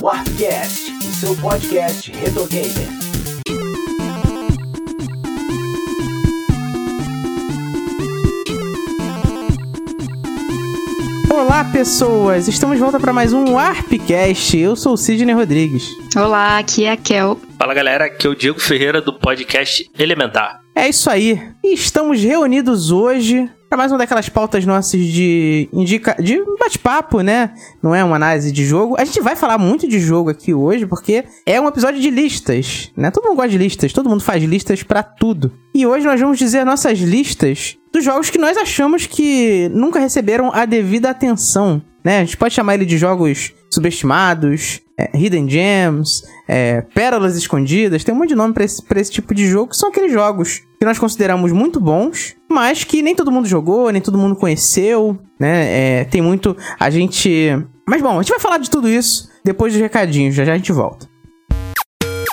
Warpcast, o seu podcast retro gamer. Olá, pessoas! Estamos de volta para mais um Warpcast. Eu sou o Sidney Rodrigues. Olá, aqui é a Kel. Fala galera, aqui é o Diego Ferreira do podcast Elementar. É isso aí. E estamos reunidos hoje para mais uma daquelas pautas nossas de indica de bate-papo, né? Não é uma análise de jogo. A gente vai falar muito de jogo aqui hoje porque é um episódio de listas, né? Todo mundo gosta de listas, todo mundo faz listas para tudo. E hoje nós vamos dizer nossas listas dos jogos que nós achamos que nunca receberam a devida atenção, né? A gente pode chamar ele de jogos subestimados, é, Hidden Gems, é, Pérolas Escondidas, tem um monte de nome pra esse, pra esse tipo de jogo, que são aqueles jogos que nós consideramos muito bons, mas que nem todo mundo jogou, nem todo mundo conheceu, né? É, tem muito. A gente. Mas bom, a gente vai falar de tudo isso depois dos recadinhos, já já a gente volta.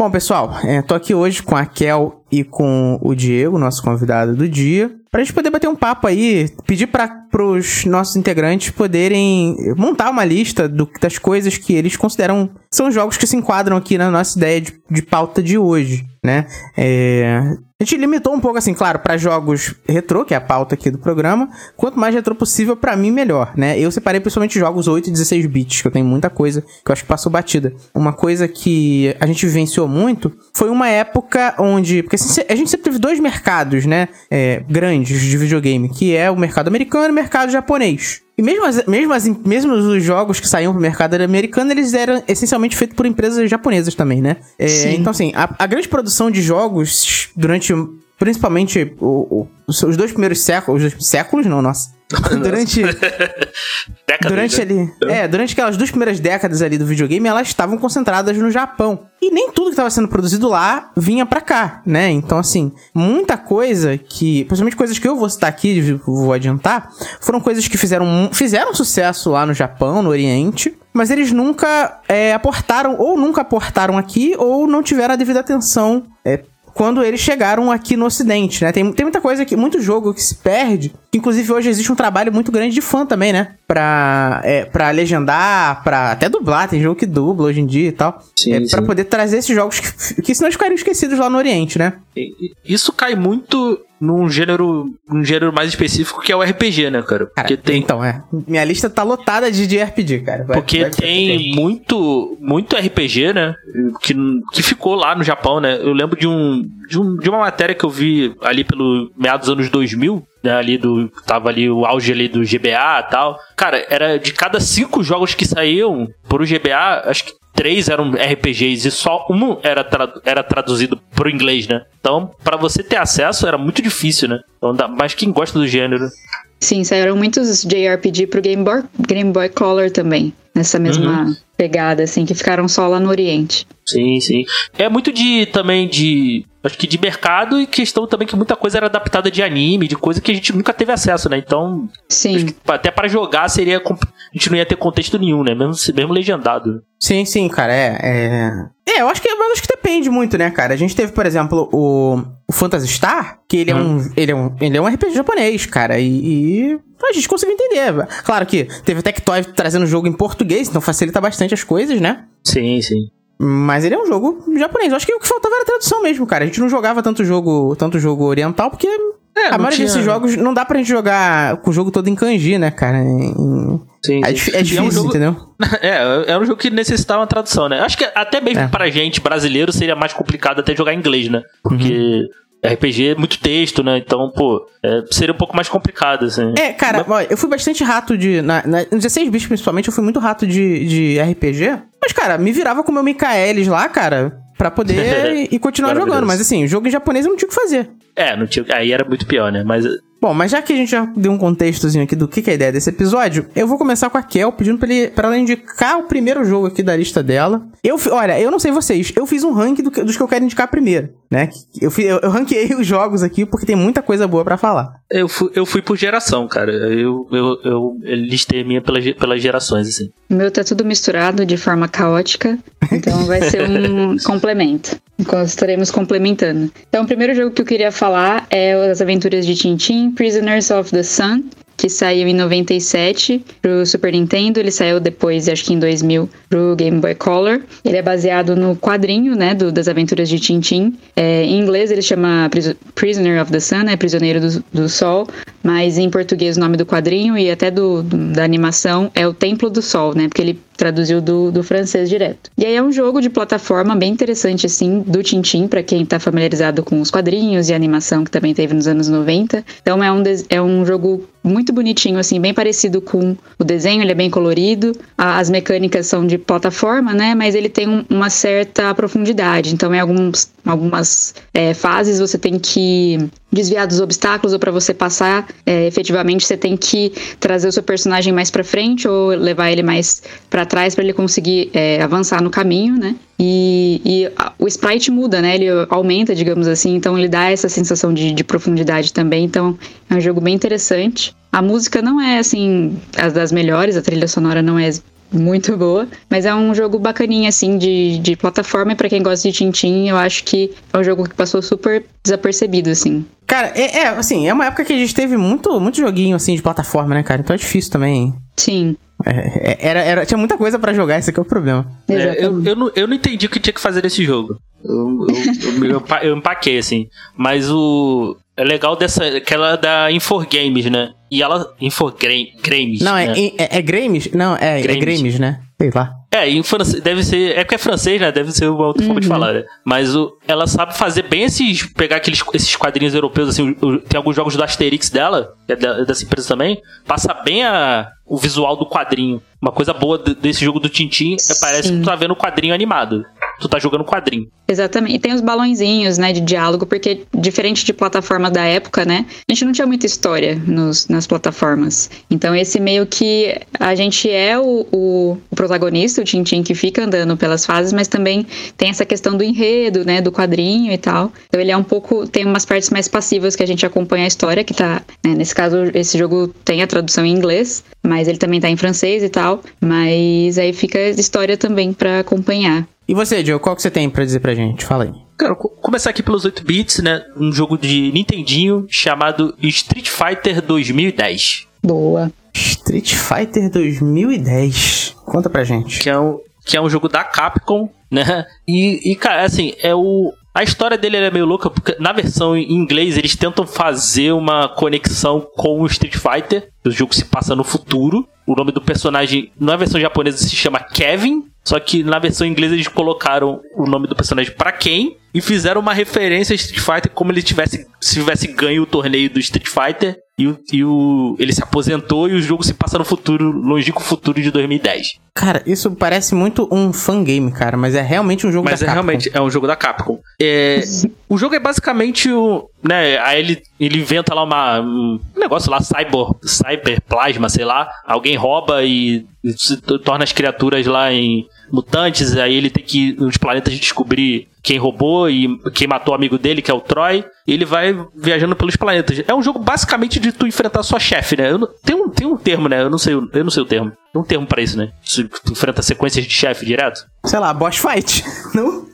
Bom, pessoal, é, tô aqui hoje com a Kel e com o Diego, nosso convidado do dia, pra gente poder bater um papo aí, pedir para pros nossos integrantes poderem montar uma lista do, das coisas que eles consideram são jogos que se enquadram aqui na nossa ideia de, de pauta de hoje, né? É, a gente limitou um pouco, assim, claro, para jogos retrô, que é a pauta aqui do programa. Quanto mais retrô possível, para mim, melhor, né? Eu separei principalmente jogos 8 e 16 bits, que eu tenho muita coisa que eu acho que passou batida. Uma coisa que a gente vivenciou muito foi uma época onde. Porque assim, a gente sempre teve dois mercados, né? É, grandes de videogame, que é o mercado americano e o mercado japonês. E mesmo, as, mesmo, as, mesmo os jogos que saíam pro mercado americano, eles eram essencialmente feitos por empresas japonesas também, né? É, então, assim, a, a, grande produção de jogos durante, principalmente, o, o, os dois primeiros séculos, os dois séculos não, nossa, durante durante né? ali é durante aquelas duas primeiras décadas ali do videogame elas estavam concentradas no Japão. E nem tudo que estava sendo produzido lá vinha para cá né? Então assim muita coisa que principalmente coisas que eu vou citar aqui vou adiantar foram coisas que fizeram fizeram sucesso lá no Japão no Oriente mas eles nunca é, aportaram ou nunca aportaram aqui ou não tiveram a devida atenção é, quando eles chegaram aqui no ocidente, né? Tem, tem muita coisa aqui, muito jogo que se perde. Inclusive, hoje existe um trabalho muito grande de fã também, né? Pra, é, pra legendar, pra até dublar. Tem jogo que dubla hoje em dia e tal. Sim, é, sim. Pra poder trazer esses jogos que, que senão ficariam esquecidos lá no Oriente, né? Isso cai muito num gênero, um gênero mais específico que é o RPG, né, cara? Porque cara, tem então é. Minha lista tá lotada de, de RPG, cara. Vai, porque vai tem muito muito RPG, né, que, que ficou lá no Japão, né? Eu lembro de um de, um, de uma matéria que eu vi ali pelo meados dos anos 2000, né, ali do tava ali o auge ali do GBA e tal. Cara, era de cada cinco jogos que saíam por o GBA, acho que três eram RPGs e só um era, tra era traduzido pro inglês, né? Então, para você ter acesso era muito difícil, né? Então, mas quem gosta do gênero. Sim, saíram muitos JRPG pro Game Boy, Game Boy Color também, nessa mesma uhum. pegada, assim, que ficaram só lá no Oriente. Sim, sim. É muito de também de. Acho que de mercado e questão também que muita coisa era adaptada de anime, de coisa que a gente nunca teve acesso, né? Então. Sim. até para jogar seria. A gente não ia ter contexto nenhum, né? Mesmo, mesmo legendado. Sim, sim, cara. É. É, é eu acho que, eu acho que depende muito, né, cara? A gente teve, por exemplo, o, o Phantasy Star, que ele, hum. é um, ele, é um, ele é um RPG japonês, cara. E, e a gente conseguiu entender. Claro que teve que Tectoy trazendo o jogo em português, então facilita bastante as coisas, né? Sim, sim. Mas ele é um jogo japonês. Eu acho que o que faltava era tradução mesmo, cara. A gente não jogava tanto jogo, tanto jogo oriental, porque é, a maioria tinha... desses jogos não dá pra gente jogar com o jogo todo em kanji, né, cara? Em... Sim, é, sim. é, difícil, é um jogo... entendeu? É, é um jogo que necessitava uma tradução, né? Acho que até mesmo é. pra gente, brasileiro, seria mais complicado até jogar em inglês, né? Porque uhum. RPG é muito texto, né? Então, pô, é, seria um pouco mais complicado, assim. É, cara, Mas... eu fui bastante rato de. Na, na, 16 bits, principalmente, eu fui muito rato de, de RPG. Mas, cara, me virava com o meu Michaelis lá, cara, pra poder e continuar jogando. Mas, assim, jogo em japonês eu não tinha o que fazer. É, não tinha, aí era muito pior, né? Mas Bom, mas já que a gente já deu um contextozinho aqui do que, que é a ideia desse episódio, eu vou começar com a Kel pedindo pra, ele, pra ela indicar o primeiro jogo aqui da lista dela. Eu, olha, eu não sei vocês, eu fiz um ranking do que- dos que eu quero indicar primeiro, né? Eu, eu, eu ranqueei os jogos aqui porque tem muita coisa boa pra falar. Eu fui, eu fui por geração, cara. Eu, eu, eu listei a minha pelas gerações, assim. O meu tá tudo misturado de forma caótica, então vai ser um complemento. Enquanto estaremos complementando. Então, o primeiro jogo que eu queria falar é As Aventuras de Tintin, Prisoners of the Sun, que saiu em 97 pro Super Nintendo. Ele saiu depois, acho que em 2000, pro Game Boy Color. Ele é baseado no quadrinho, né, do, das Aventuras de Tintin. É, em inglês ele chama Pris- Prisoner of the Sun, né, Prisioneiro do, do Sol. Mas em português o nome do quadrinho e até do, do- da animação é o Templo do Sol, né, porque ele traduziu do, do francês direto. E aí é um jogo de plataforma bem interessante, assim, do Tintin, pra quem tá familiarizado com os quadrinhos e animação que também teve nos anos 90. Então é um, é um jogo muito bonitinho, assim, bem parecido com o desenho, ele é bem colorido. As mecânicas são de plataforma, né? Mas ele tem um- uma certa profundidade. Então, em alguns, algumas é, fases você tem que desviar dos obstáculos ou para você passar, é, efetivamente você tem que trazer o seu personagem mais para frente ou levar ele mais para trás para ele conseguir é, avançar no caminho, né? E, e a- o sprite muda, né? Ele aumenta, digamos assim, então ele dá essa sensação de, de profundidade também. Então é um jogo bem interessante. A música não é assim as das melhores, a trilha sonora não é muito boa, mas é um jogo bacaninha assim de, de plataforma e para quem gosta de Tintin, eu acho que é um jogo que passou super desapercebido assim. Cara, é, é, assim, é uma época que a gente teve muito, muito joguinho, assim, de plataforma, né, cara? Então é difícil também. Sim, É, é- era, era, tinha muita coisa pra jogar, esse aqui é o problema. É, eu, eu, não, eu não entendi o que tinha que fazer nesse jogo. Eu, eu, eu, eu, eu empaquei, assim. Mas o. É legal dessa. Aquela da Inforgames, né? E ela. Infogames. Não, é, né? é, é Grames? Não, é, é Grames. Grames, né? Sei lá. É, em francês, deve ser. É porque é francês, né? Deve ser uma outra forma de falar, né? Mas o, ela sabe fazer bem esses. Pegar aqueles, esses quadrinhos europeus, assim. o- o- tem alguns jogos do Asterix dela, é da- dessa empresa também. Passa bem a, o visual do quadrinho. Uma coisa boa de- desse jogo do Tintin é parece Sim. que tu tá vendo o quadrinho animado. Tu tá jogando quadrinho. Exatamente. E tem os balãozinhos, né, de diálogo, porque diferente de plataforma da época, né, a gente não tinha muita história nos, nas plataformas. Então esse meio que a gente é o, o, o protagonista, o Tintin, que fica andando pelas fases, mas também tem essa questão do enredo, né, do quadrinho e tal. Então ele é um pouco, tem umas partes mais passivas que a gente acompanha a história, que tá, né, nesse caso esse jogo tem a tradução em inglês, mas ele também tá em francês e tal, mas aí fica a história também pra acompanhar. E você, Joe, qual que você tem pra dizer pra gente? Fala aí. Cara, co- começar aqui pelos 8 bits, né? Um jogo de Nintendinho chamado Street Fighter 2010. Boa. Street Fighter 2010. Conta pra gente. que é um, que é um jogo da Capcom, né? E, e, cara, assim, é o. A história dele é meio louca, porque na versão em inglês eles tentam fazer uma conexão com o Street Fighter. O jogo se passa no futuro. O nome do personagem, na versão japonesa, se chama Kevin. Só que na versão inglesa eles colocaram o nome do personagem pra quem e fizeram uma referência a Street Fighter como ele tivesse, se tivesse ganho o torneio do Street Fighter e, o, e o, ele se aposentou e o jogo se passa no futuro, longínquo futuro de 2010. Cara, isso parece muito um fangame, cara, mas é realmente um jogo Mas da é Capcom. realmente é um jogo da Capcom. É, o jogo é basicamente o. Né, aí ele, ele inventa lá uma, um negócio lá, cyber, cyberplasma, sei lá. Alguém rouba e, se torna as criaturas lá em mutantes. Aí ele tem que ir nos planetas descobrir quem roubou e quem matou o amigo dele, que é o Troy. E ele vai viajando pelos planetas. É um jogo basicamente de tu enfrentar sua chefe, né? Eu não- tem, um, tem um termo, né? Eu não sei, eu não sei o termo. Tem um termo pra isso, né? Se tu enfrenta sequências de chefe direto. Sei lá, boss fight. Não?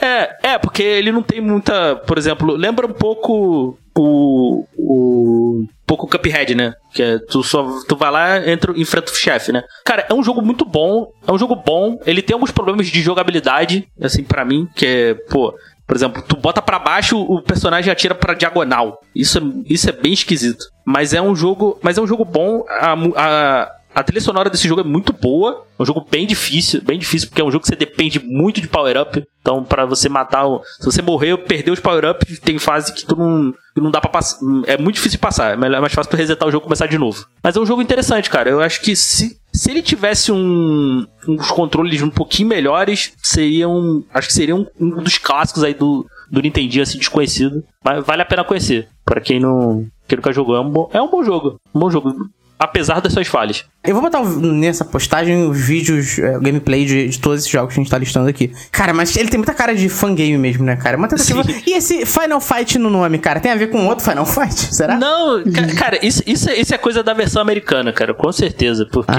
É, é, porque ele não tem muita. Por exemplo, lembra um pouco o. o pouco o Cuphead, né? Que é, tu só tu vai lá, entra, enfrenta o chefe, né? Cara, é um jogo muito bom, é um jogo bom, ele tem alguns problemas de jogabilidade, assim, pra mim, que é, pô, por exemplo, tu bota pra baixo, o personagem atira pra diagonal. Isso é, isso é bem esquisito. Mas é um jogo, mas é um jogo bom, a, a, a trilha sonora desse jogo é muito boa. É um jogo bem difícil, bem difícil, porque é um jogo que você depende muito de power-up. Então, pra você matar. o- Se você morrer, perder os power-up, tem fase que tu não, que não dá pra passar. É muito difícil passar. É é mais fácil tu resetar o jogo e começar de novo. Mas é um jogo interessante, cara. Eu acho que se, se ele tivesse um, uns controles um pouquinho melhores, seria um. Acho que seria um, um dos clássicos aí do, do Nintendinho assim desconhecido. Mas vale a pena conhecer. Pra quem não. Quem nunca jogou, é um bom, é um bom jogo. Um bom jogo. Apesar das suas falhas. Eu vou botar nessa postagem os vídeos, é, o gameplay de, de todos esses jogos que a gente tá listando aqui. Cara, mas ele tem muita cara de fangame mesmo, né, cara? Uma tentativa. Sim. E esse Final Fight no nome, cara, tem a ver com outro Final Fight? Será? Não, ca- cara, isso, isso, é- isso é coisa da versão americana, cara, com certeza. Porque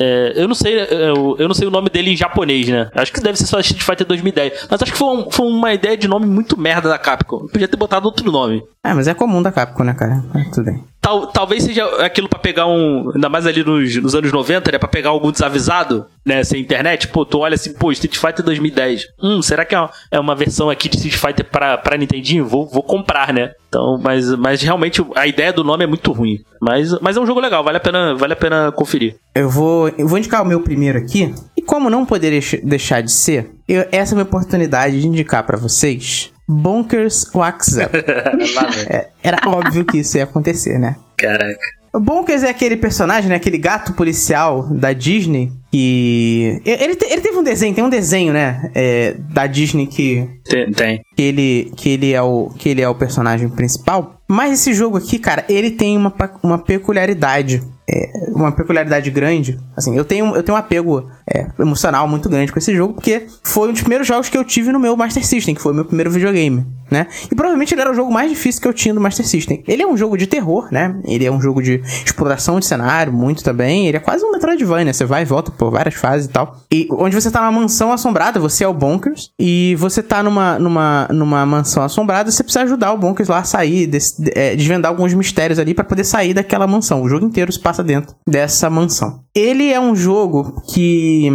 é, eu não sei. Eu, eu não sei o nome dele em japonês, né? Acho que deve ser só Street Fighter 2010. Mas acho que foi, um- foi uma ideia de nome muito merda da Capcom. Podia ter botado outro nome. É, mas é comum da Capcom, né, cara? Mas tudo bem. Tal, talvez seja aquilo pra pegar um. Ainda mais ali nos, nos anos 90, né? Pra pegar algum desavisado, né? Sem internet. Pô, tu olha assim, pô, Street Fighter 2010. Hum, será que é uma, é uma versão aqui de Street Fighter pra, pra Nintendinho? Vou, vou comprar, né? Então, mas, mas realmente a ideia do nome é muito ruim. Mas, mas é um jogo legal, vale a pena, vale a pena conferir. Eu vou, eu vou indicar o meu primeiro aqui. E como não poderia deixar de ser, eu- essa é a minha oportunidade de indicar pra vocês Bonkers Wax Up. É, era óbvio que isso ia acontecer, né? Caraca. O Bonkers é aquele personagem, né? Aquele gato policial da Disney que... Ele, te- ele teve um desenho, tem um desenho, né? é, da Disney que Tem. tem. que ele, que ele é o que ele é o personagem principal. Mas esse jogo aqui, cara, ele tem uma, uma peculiaridade, é, uma peculiaridade grande. Assim, eu tenho eu tenho um apego é, emocional muito grande com esse jogo porque foi um dos primeiros jogos que eu tive no meu Master System, que foi o meu primeiro videogame, né? E provavelmente ele era o jogo mais difícil que eu tinha no Master System. Ele é um jogo de terror, né? Ele é um jogo de exploração de cenário, muito também. Ele é quase um Metroidvania, você vai e volta por várias fases e tal. E onde você tá numa mansão assombrada, você é o Bonkers, e você tá numa, numa, numa mansão assombrada, você precisa ajudar o Bonkers lá a sair, desse- de- é, desvendar alguns mistérios ali pra poder sair daquela mansão. O jogo inteiro se passa dentro dessa mansão. Ele é um jogo que.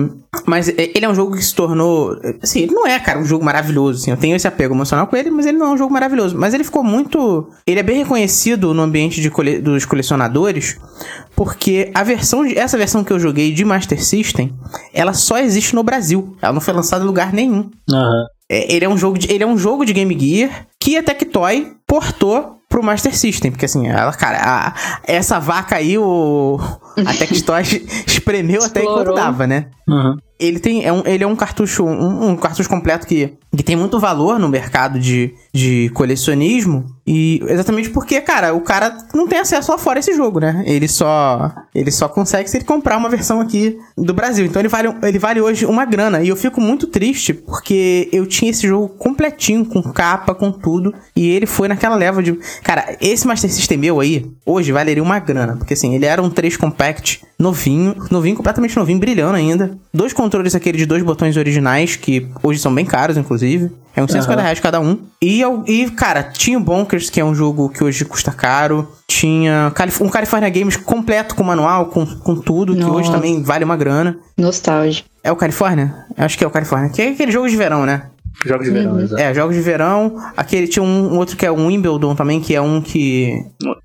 Mas é, ele é um jogo que se tornou. Assim, ele não é, cara, um jogo maravilhoso. Assim, eu tenho esse apego emocional com ele, mas ele não é um jogo maravilhoso. Mas ele ficou muito. Ele é bem reconhecido no ambiente de cole- dos colecionadores, porque a versão. de- essa versão que eu joguei de Master System, ela só existe no Brasil. Ela não foi lançada em lugar nenhum. É, ele, é um jogo de, ele é um jogo de Game Gear que a Tectoy portou pro Master System. Porque assim, ela, cara, a- essa vaca aí, o, a Tectoy espremeu até enquanto dava, né? Uhum. Ele, tem, é um, ele é um cartucho um, um cartucho completo que, que tem muito valor no mercado de, de colecionismo. E exatamente porque, cara, o cara não tem acesso lá fora a esse jogo, né? Ele só ele só consegue se ele comprar uma versão aqui do Brasil. Então ele vale, ele vale hoje uma grana. E eu fico muito triste porque eu tinha esse jogo completinho, com capa, com tudo. E ele foi naquela leva de. Cara, esse Master System meu aí, hoje valeria uma grana. Porque assim, ele era um 3 Compact novinho, novinho, completamente novinho, brilhando ainda. Dois controles aquele de dois botões originais, que hoje são bem caros, inclusive. É uns 150 reais cada um. E, eu- e, cara, tinha o Bonkers, que é um jogo que hoje custa caro. Tinha um California Games completo com manual, com, com tudo, que hoje Nossa. também vale uma grana. Nostálgico. É o California? Acho que é o California. Que é aquele jogo de verão, né? Jogos de verão, exato. É, jogos de verão. Aquele tinha um, um outro que é um Wimbledon também, que é um que.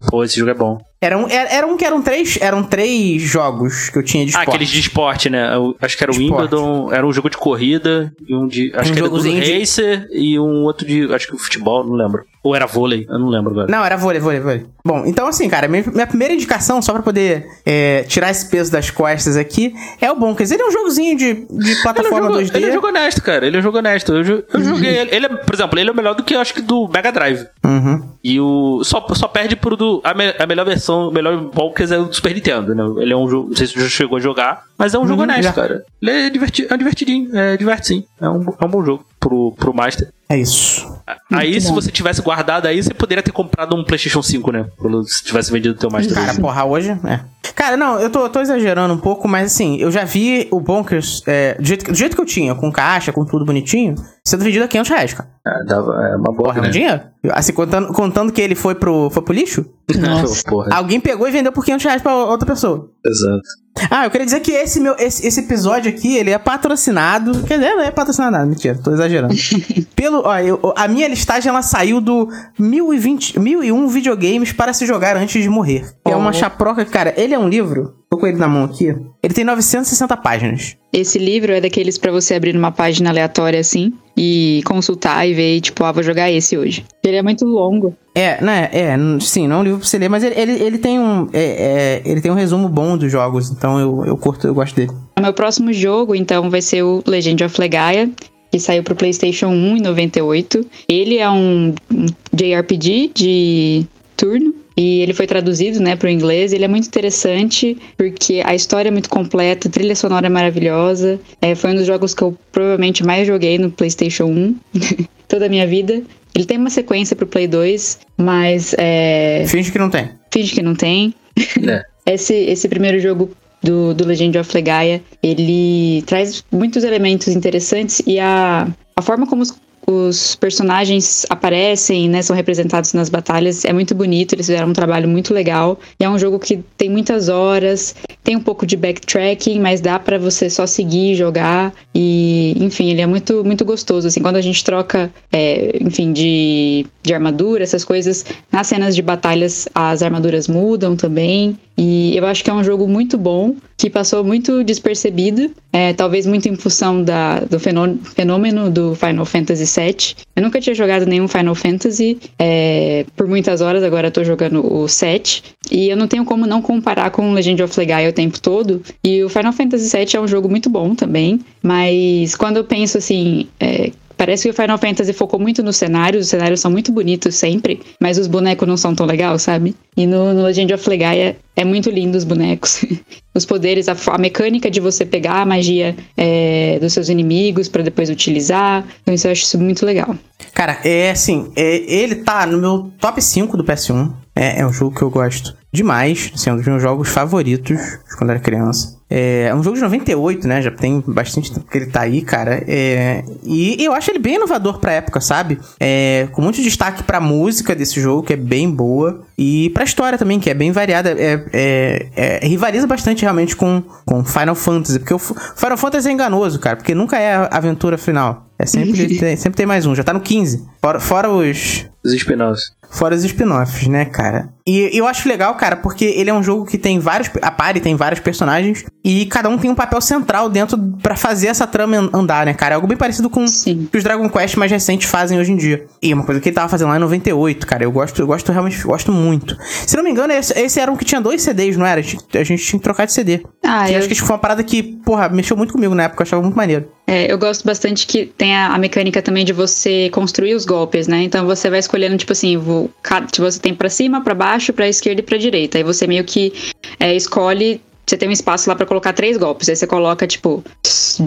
Pô, esse jogo é bom. Era um, era, era um que eram três. Eram três jogos que eu tinha de Ah, esporte. aqueles de esporte, né? Eu acho que era o. Wimbledon, era um jogo de corrida, e um de. Acho Um que era do de- Racer e um outro de. Acho que o futebol, não lembro. Ou era vôlei, eu não lembro agora. Não, era vôlei, vôlei, vôlei. Bom, então assim, cara, minha, minha primeira indicação, só pra poder é, tirar esse peso das costas aqui, é o Bonkers. Ele é um jogozinho de, de Ele é, um plataforma jogo, 2D. ele é um jogo honesto, cara. Ele é um jogo honesto. Eu, eu joguei ele. Ele é, por exemplo, ele é melhor do que eu acho que do Mega Drive. Uhum. E o. Só, só perde pro do. A, me- a melhor versão, o melhor Bonkers é o do Super Nintendo, né? Ele é um jogo. Não sei se você já chegou a jogar, mas é um jogo Uhum, honesto, já. cara. Ele é, diverti, é divertidinho. É diverte sim. É um, é um bom jogo pro, pro Master. É isso. aí, se bom. você tivesse guardado aí, você poderia ter comprado um PlayStation 5, né? Se tivesse vendido o teu Master. Cara, porra, hoje. É. Cara, não, eu tô, eu tô exagerando um pouco, mas assim, eu já vi o Bonkers é, do, jeito, que- do jeito que eu tinha, com caixa, com tudo bonitinho, sendo vendido a 500 reais, cara. É, dava, é uma boa. Porra, é um dinheiro? Assim, contando, contando que ele foi pro, foi pro lixo, Nossa. Porra, alguém pegou e vendeu por 500 reais pra outra pessoa. exato. Ah, eu queria dizer que esse meu esse, esse episódio aqui, ele é patrocinado. Quer dizer, não é patrocinado nada, mentira, tô exagerando. Pelo, ó, eu- a minha listagem ela saiu do 1020, 1001 videogames para se jogar antes de morrer. Que é uma Oh. chaproca, cara, ele é um livro. Tô com ele na mão aqui. Ele tem 960 páginas. Esse livro é daqueles pra você abrir numa página aleatória assim e consultar e ver, tipo, ah, vou jogar esse hoje. Ele é muito longo. É, né? É, sim, não é um livro pra você ler, mas ele, ele, ele tem um. é, é, ele tem um resumo bom dos jogos, então eu, eu curto, eu gosto dele. O meu próximo jogo, então, vai ser o Legend of Legaia. que saiu pro PlayStation 1 em 98. Ele é um, um JRPG de turno. E ele foi traduzido, né, para o inglês. Ele é muito interessante porque a história é muito completa, a trilha sonora é maravilhosa. É, foi um dos jogos que eu provavelmente mais joguei no PlayStation 1 toda a minha vida. Ele tem uma sequência pro Play 2, mas é. Finge que não tem. Finge que não tem. É. esse, esse primeiro jogo do, do Legend of Legaia, ele traz muitos elementos interessantes e a, a forma como os, os personagens aparecem, né, são representados nas batalhas, é muito bonito, eles fizeram um trabalho muito legal. E é um jogo que tem muitas horas, tem um pouco de backtracking, mas dá para você só seguir jogar. E, enfim, ele é muito, muito gostoso. Assim, quando a gente troca, é, enfim, de, de armadura, essas coisas, nas cenas de batalhas as armaduras mudam também. E eu acho que é um jogo muito bom, que passou muito despercebido, é, talvez muito em função da, do fenô- fenômeno do Final Fantasy VII. Eu nunca tinha jogado nenhum Final Fantasy é, por muitas horas, agora eu tô jogando o 7. E eu não tenho como não comparar com Legend of Legaia o tempo todo. E o Final Fantasy VII é um jogo muito bom também, mas quando eu penso assim. é, Parece que o Final Fantasy focou muito nos cenários, os cenários são muito bonitos sempre, mas os bonecos não são tão legais, sabe? E no, no Legend of Legaia é muito lindo os bonecos. os poderes, a, a mecânica de você pegar a magia é, dos seus inimigos pra depois utilizar. Então isso eu acho isso muito legal. Cara, é assim, é, ele tá no meu top 5 do PS1. É, é um jogo que eu gosto demais, assim, é um dos meus jogos favoritos quando era criança. É, é um jogo de 98, né? Já tem bastante tempo que ele tá aí, cara. É, e eu acho ele bem inovador pra época, sabe? É, com muito destaque pra música desse jogo, que é bem boa. E pra história também, que é bem variada. É, é- é- rivaliza bastante realmente com, com Final Fantasy. Porque o Final Fantasy é enganoso, cara. Porque nunca é a aventura final. É sempre, tem, sempre tem mais um. Já tá no 15. Fora, fora os, Os spin-offs. Fora os spin-offs, né, cara? E eu acho legal, cara, porque ele é um jogo que tem vários. A party tem vários personagens. E cada um tem um papel central dentro pra fazer essa trama an- andar, né, cara? É algo bem parecido com Sim. o que os Dragon Quest mais recentes fazem hoje em dia. E uma coisa que ele tava fazendo lá em 98, cara. Eu gosto, eu gosto realmente, gosto muito. Se não me engano, esse, esse era um que tinha dois CDs, não era? A gente, a gente tinha que trocar de CD. Ah, eu- acho que foi uma parada que, porra, mexeu muito comigo na época. Eu achava muito maneiro. É, eu gosto bastante que tem a, a mecânica também de você construir os golpes, né? Então você vai escolhendo, tipo assim, vou, tipo, você tem pra cima, pra baixo, pra esquerda e pra direita. Aí você meio que é, escolhe. Você tem um espaço lá pra colocar três golpes. Aí você coloca, tipo,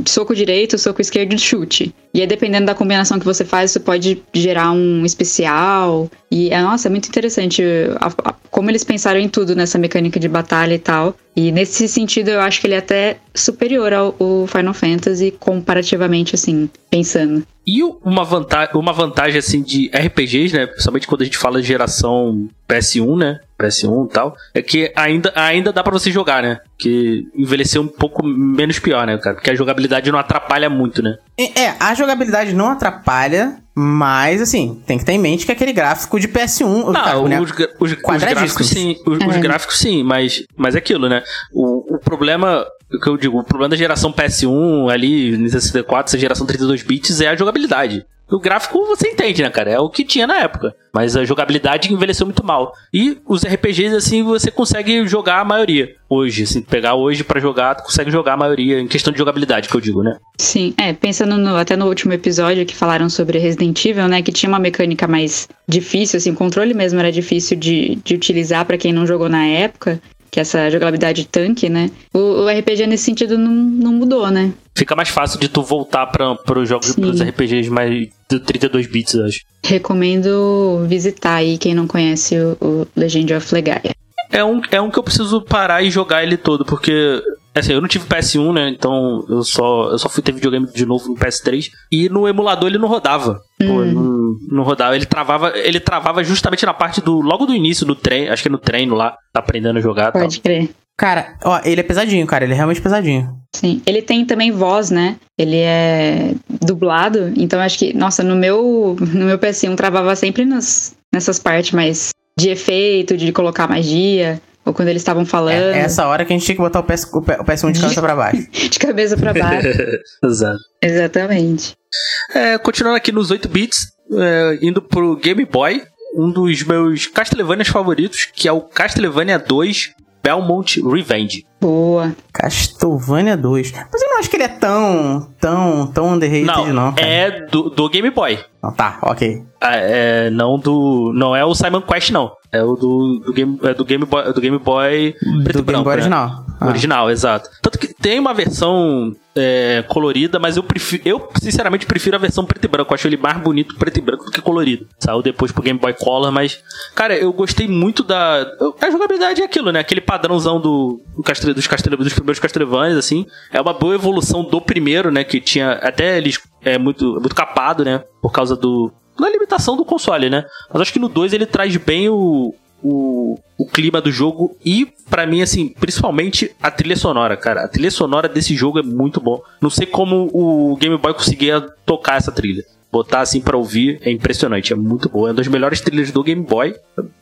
soco direito, soco esquerdo e chute. E aí, dependendo da combinação que você faz, isso pode gerar um especial. E, é, nossa, é muito interessante a- a- como eles pensaram em tudo nessa mecânica de batalha e tal. E nesse sentido, eu acho que ele é até superior ao, Final Fantasy, comparativamente, assim, pensando. E uma vantagem, uma vantagem assim de RPGs, né? Principalmente quando a gente fala de geração PS1, né? PS1 e tal, é que ainda, ainda dá pra você jogar, né? Que envelheceu um pouco menos pior, né, cara? Porque a jogabilidade não atrapalha muito, né? É, é, a jogabilidade não atrapalha, mas assim, tem que ter em mente que aquele gráfico de PS1. cara, Não, né? os, os- os gráficos sim, os, os É. gráficos sim, mas, mas é aquilo, né? O, o problema, o que eu digo, o problema da geração PS1 ali, Nintendo 64, essa geração 32 bits é a jogabilidade. O gráfico você entende, né, cara? É o que tinha na época. Mas a jogabilidade envelheceu muito mal. E os RPGs, assim, você consegue jogar a maioria. Hoje, assim, pegar hoje pra jogar, tu consegue jogar a maioria, em questão de jogabilidade, que eu digo, né? Sim, é, pensando no- até no último episódio que falaram sobre Resident Evil, né, que tinha uma mecânica mais difícil, assim, o controle mesmo era difícil de, de utilizar pra quem não jogou na época, que é essa jogabilidade tanque, né, o, o RPG nesse sentido não, não mudou, né. Fica mais fácil de tu voltar para os jogos, pros RPGs mais de 32 bits, eu acho. Recomendo visitar aí quem não conhece o, o Legend of Legaia. É um, é um que eu preciso parar e jogar ele todo, porque. Assim, eu não tive PS1, né? Então eu só, eu só fui ter videogame de novo no PS3. E no emulador ele não rodava. Pô, não, não rodava. Ele travava, ele travava justamente na parte do. Logo do início do trem. Acho que é no treino lá. Tá aprendendo a jogar e tal. Pode crer. Cara, ó, ele é pesadinho, cara. Ele é realmente pesadinho. Sim, ele tem também voz, né? Ele é dublado, então acho que, nossa, no meu, no meu PS1 travava sempre nas, nessas partes mais de efeito, de colocar magia, ou quando eles estavam falando, É, é essa hora que a gente tinha que botar o, PS, o P- o PS1 de cabeça pra baixo. de cabeça pra baixo. Exato. Exatamente. É, continuando aqui nos 8 bits, é, indo pro Game Boy, um dos meus Castlevanias favoritos, que é o Castlevania 2 Belmont Revenge. Boa. Castlevania 2. Mas eu não acho que ele é tão, tão, tão underrated, não. Não, cara. é do, do Game Boy. Não, tá, ok. É, é, não do. Não é o Simon Quest, não. É o do, do, Game, é do Game Boy. Do Game Boy preto Do e branco, Game Boy né? original. Ah. Original, exato. Tanto que tem uma versão é, colorida, mas eu prefiro. Eu, sinceramente, prefiro a versão preto e branco. Eu acho ele mais bonito preto e branco do que colorido. Saiu depois pro Game Boy Color, mas. Cara, eu gostei muito da. A jogabilidade é aquilo, né? Aquele padrãozão do, do Castle, dos, Castle, dos primeiros Castlevanias, assim. É uma boa evolução do primeiro, né? Que tinha. Até eles. É muito, muito capado, né? Por causa do. Da limitação do console, né? Mas acho que no 2 ele traz bem o, o, o clima do jogo e, pra mim, assim, principalmente a trilha sonora, cara. A trilha sonora desse jogo é muito bom. Não sei como o Game Boy conseguia tocar essa trilha. Botar assim pra ouvir é impressionante, é muito boa. É uma das melhores trilhas do Game Boy.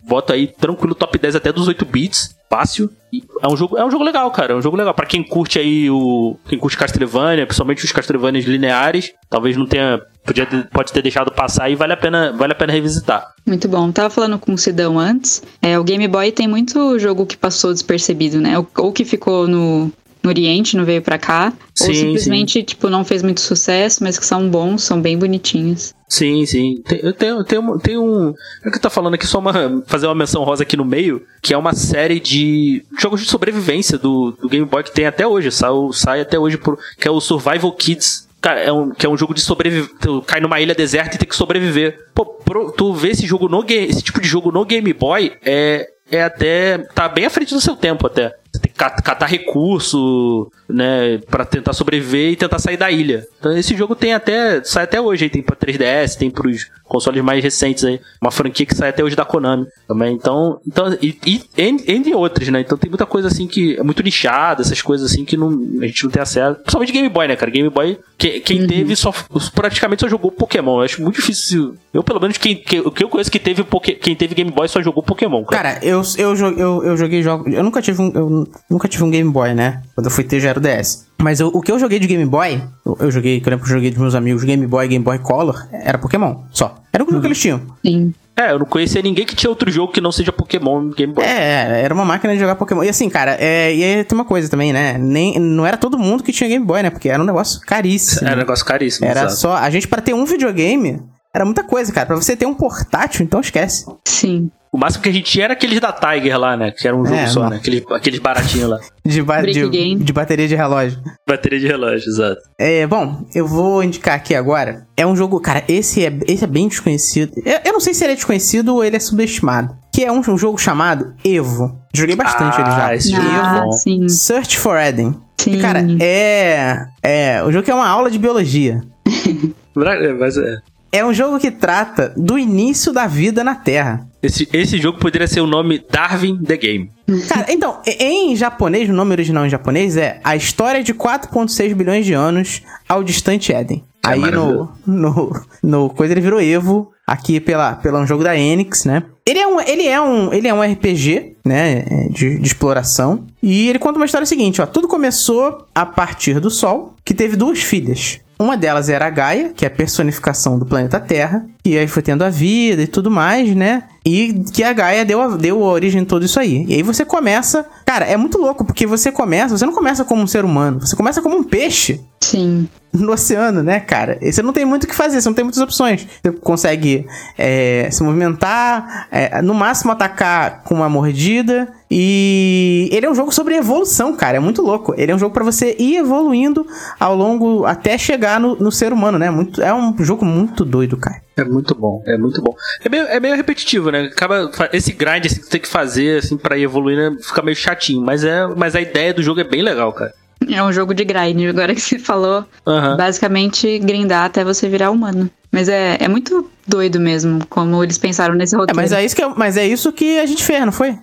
Bota aí tranquilo top 10 até dos 8 bits, fácil. E é um jogo, é um jogo legal, cara. É um jogo legal Pra quem curte aí o quem curte Castlevania, principalmente os Castlevanias lineares, talvez não tenha podia pode ter deixado passar e vale a pena, vale a pena revisitar. Muito bom. Tava falando com o Sidão antes. É, o Game Boy tem muito jogo que passou despercebido, né? Ou, ou que ficou no, no Oriente, não veio pra cá. Sim, ou simplesmente, tipo, não fez muito sucesso, mas que são bons, são bem bonitinhos. Sim, sim. Tem, eu tenho, tenho, tenho um. É que tá falando aqui só uma. Fazer uma menção rosa aqui no meio, que é uma série de jogos de sobrevivência do, do Game Boy que tem até hoje. Sai, sai até hoje, por, que é o Survival Kids. Cara, é um, que é um jogo de sobreviver. Tu cai numa ilha deserta e tem que sobreviver. Pô, pro- tu vê esse jogo no game. Esse tipo de jogo no Game Boy é. É até. tá bem à frente do seu tempo até. Você tem que cat- catar recurso, né, Pra tentar sobreviver e tentar sair da ilha. Então esse jogo tem até, sai até hoje, aí tem pra 3DS, tem pros consoles mais recentes aí, uma franquia que sai até hoje da Konami também. Então, então e, e en- entre outras, né? Então tem muita coisa assim que é muito nichada, essas coisas assim que não, a gente não tem acesso. Principalmente Game Boy, né, cara? Game Boy, que- quem teve só praticamente só jogou Pokémon. Eu acho muito difícil. Eu pelo menos quem que, o que eu conheço que teve quem teve Game Boy só jogou Pokémon, cara. Cara, eu, eu, eu, eu joguei jogos. Eu nunca tive um. Eu nunca tive um Game Boy, né? Quando eu fui ter já era o DS. Mas eu- o que eu joguei de Game Boy, eu, eu joguei, que eu lembro que eu joguei dos meus amigos Game Boy Game Boy Color, era Pokémon, só. Era o único que eles tinham. Sim. É, eu não conhecia ninguém que tinha outro jogo que não seja Pokémon no Game Boy. É, era uma máquina de jogar Pokémon. E assim, cara, é, e aí tem uma coisa também, né? Nem, não era todo mundo que tinha Game Boy, né? Porque era um negócio caríssimo. Era um negócio caríssimo. Era exato. só. A gente, pra ter um videogame, era muita coisa, cara. Pra você ter um portátil, então esquece. Sim. O máximo que a gente tinha era aqueles da Tiger lá, né? Que era um jogo É, só, não. né? Aqueles, aqueles baratinhos lá. De, ba de, game. de bateria de relógio. Bateria de relógio, exato. É, bom, eu vou indicar aqui agora. É um jogo, cara, esse é, esse é bem desconhecido. Eu, eu não sei se ele é desconhecido ou ele é subestimado. Que é um, um jogo chamado Evo. Joguei bastante Ah, ele já. esse jogo é Ah, bom. sim. Search for Eden. Sim. E, cara, é. É. O jogo que é uma aula de biologia. Mas é. É um jogo que trata do início da vida na Terra. Esse, esse jogo poderia ser o nome Darwin the Game. Cara, então, em japonês, o nome original em japonês é A História de 4.6 bilhões de anos ao distante Éden. É Aí no, no, no coisa ele virou Evo, aqui pela, pela um jogo da Enix, né? Ele é um, ele é um, ele é um RPG, né, de, de exploração. E ele conta uma história seguinte, ó. Tudo começou a partir do Sol, que teve duas filhas. Uma delas era a Gaia, que é a personificação do planeta Terra, e aí foi tendo a vida e tudo mais, né? E que a Gaia deu a, deu a origem a tudo isso aí. E aí você começa. Cara, é muito louco, porque você começa. Você não começa como um ser humano, você começa como um peixe Sim. no oceano, né, cara? E você não tem muito o que fazer, você não tem muitas opções. Você consegue é, se movimentar, é, no máximo atacar com uma mordida. E ele é um jogo sobre evolução, cara. É muito louco. Ele é um jogo pra você ir evoluindo ao longo até chegar no, no ser humano, né? Muito, é um jogo muito doido, cara. É muito bom, é muito bom. É meio, é meio repetitivo, né? Acaba, esse grind assim, que você tem que fazer assim, pra ir evoluir, né? Fica meio chatinho. Mas, é, mas a ideia do jogo é bem legal, cara. É um jogo de grind. Agora que você falou, Aham. basicamente grindar até você virar humano. Mas é, é muito doido mesmo, como eles pensaram nesse É, roteiro. mas é isso que, eu- mas é isso que a gente fez, não foi? A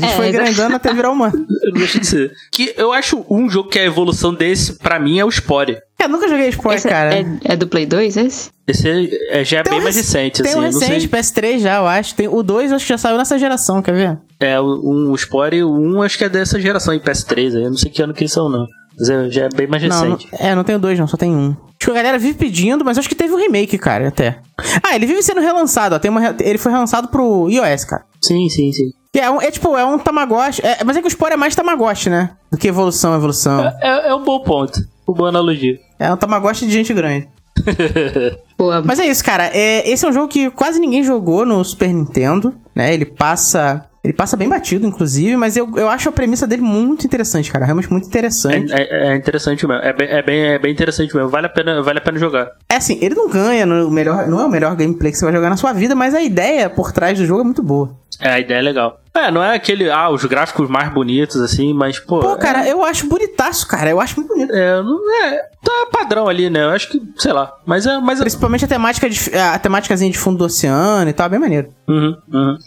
gente É, foi grandando até virar humano. Eu não deixo de ser. Que eu acho um jogo que é a evolução desse, pra mim, é o Spore. Eu nunca joguei Spore, Esse é- cara. é, é do Play 2 esse? Esse é, é- já é Tem bem um mais rec- recente, Tem assim. um não recente, sei. PS3 já, eu acho. Tem, o 2 eu acho que já saiu nessa geração, quer ver? É, o- um, o Spore, o 1 acho que é dessa geração em PS3. aí Eu não sei que ano que eles são, não. Mas é- já é bem mais Não, não, recente. é, não tenho dois, não, só tem um. Acho que a galera vive pedindo, mas acho que teve um remake, cara, até. Ah, ele vive sendo relançado, ó. Tem uma, ele foi relançado pro iOS, cara. Sim, sim, sim. É, um- é tipo, é um Tamagotchi. É, mas é que o Spore é mais Tamagotchi, né? Do que evolução, evolução. É, é um bom ponto. Uma boa analogia. É um Tamagotchi de gente grande. Boa. Mas é isso, cara. É, esse é um jogo que quase ninguém jogou no Super Nintendo, né? Ele passa. Ele passa bem batido, inclusive, mas eu, eu acho a premissa dele muito interessante, cara. Realmente muito interessante. É, é- é interessante mesmo. É bem, é, bem, é bem interessante mesmo. Vale a pena, vale a pena jogar. É assim, ele não ganha no melhor. Não é o melhor gameplay que você vai jogar na sua vida, mas a ideia por trás do jogo é muito boa. É, a ideia é legal. É, não é aquele, ah, os gráficos mais bonitos, assim, mas, pô. Pô, é- cara, eu acho bonitaço, cara. Eu acho muito bonito. É, não é. Tá padrão ali, né? Eu acho que, sei lá. Mas é. Mas é Principalmente a temática de, a temáticazinha de fundo do oceano e tal, bem maneiro. Uhum, uhum.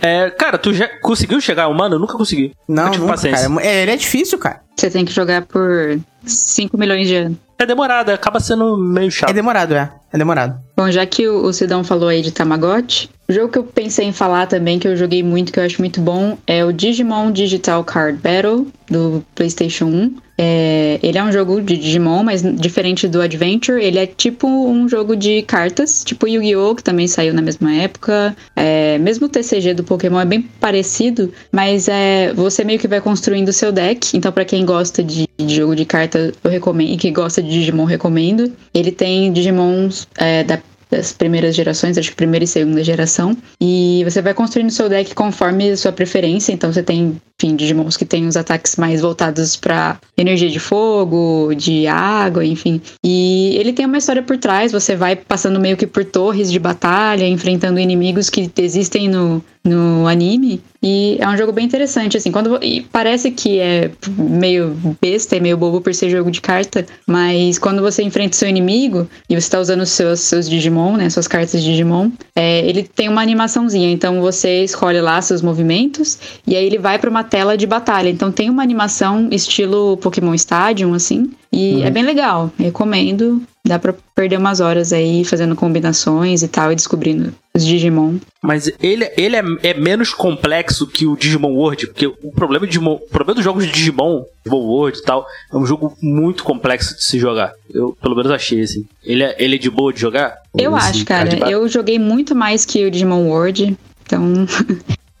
É, cara, tu já conseguiu chegar ao humano? Eu nunca consegui. Não, eu tive nunca, paciência. cara. É, ele é difícil, cara. Você tem que jogar por 5 milhões de anos. É demorado, acaba sendo meio chato. É demorado, é. É demorado. Bom, já que o, o Sidão falou aí de Tamagotchi, o jogo que eu pensei em falar também, que eu joguei muito, que eu acho muito bom, é o Digimon Digital Card Battle, do PlayStation 1. É, ele é um jogo de Digimon, mas diferente do Adventure, ele é tipo um jogo de cartas, tipo Yu-Gi-Oh!, que também saiu na mesma época. É, mesmo o TCG do Pokémon é bem parecido, mas é, você meio que vai construindo o seu deck. Então, pra quem gosta de, de jogo de carta, eu recomendo, e que gosta de Digimon, recomendo. Ele tem Digimons é, da das primeiras gerações, acho que primeira e segunda geração. E você vai construindo seu deck conforme a sua preferência. Então você tem, enfim, Digimons que tem os ataques mais voltados para energia de fogo, de água, enfim. E ele tem uma história por trás. Você vai passando meio que por torres de batalha, enfrentando inimigos que existem no, no anime. E é um jogo bem interessante, assim, quando e parece que é meio besta e meio bobo por ser jogo de carta, mas quando você enfrenta seu inimigo e você tá usando seus, seus Digimon, né, suas cartas de Digimon, é, ele tem uma animaçãozinha, então você escolhe lá seus movimentos e aí ele vai pra uma tela de batalha, então tem uma animação estilo Pokémon Stadium, assim, e é bem legal, recomendo, dá pra perder umas horas aí fazendo combinações e tal, e descobrindo os Digimon. Mas ele, ele é, é menos complexo que o Digimon World, porque o problema, de Digimon, o problema dos jogos de Digimon, Digimon World e tal, é um jogo muito complexo de se jogar. Eu, pelo menos, achei, assim. Ele é, ele é de boa de jogar? Eu Esse acho, cara. card battle? Eu joguei muito mais que o Digimon World, então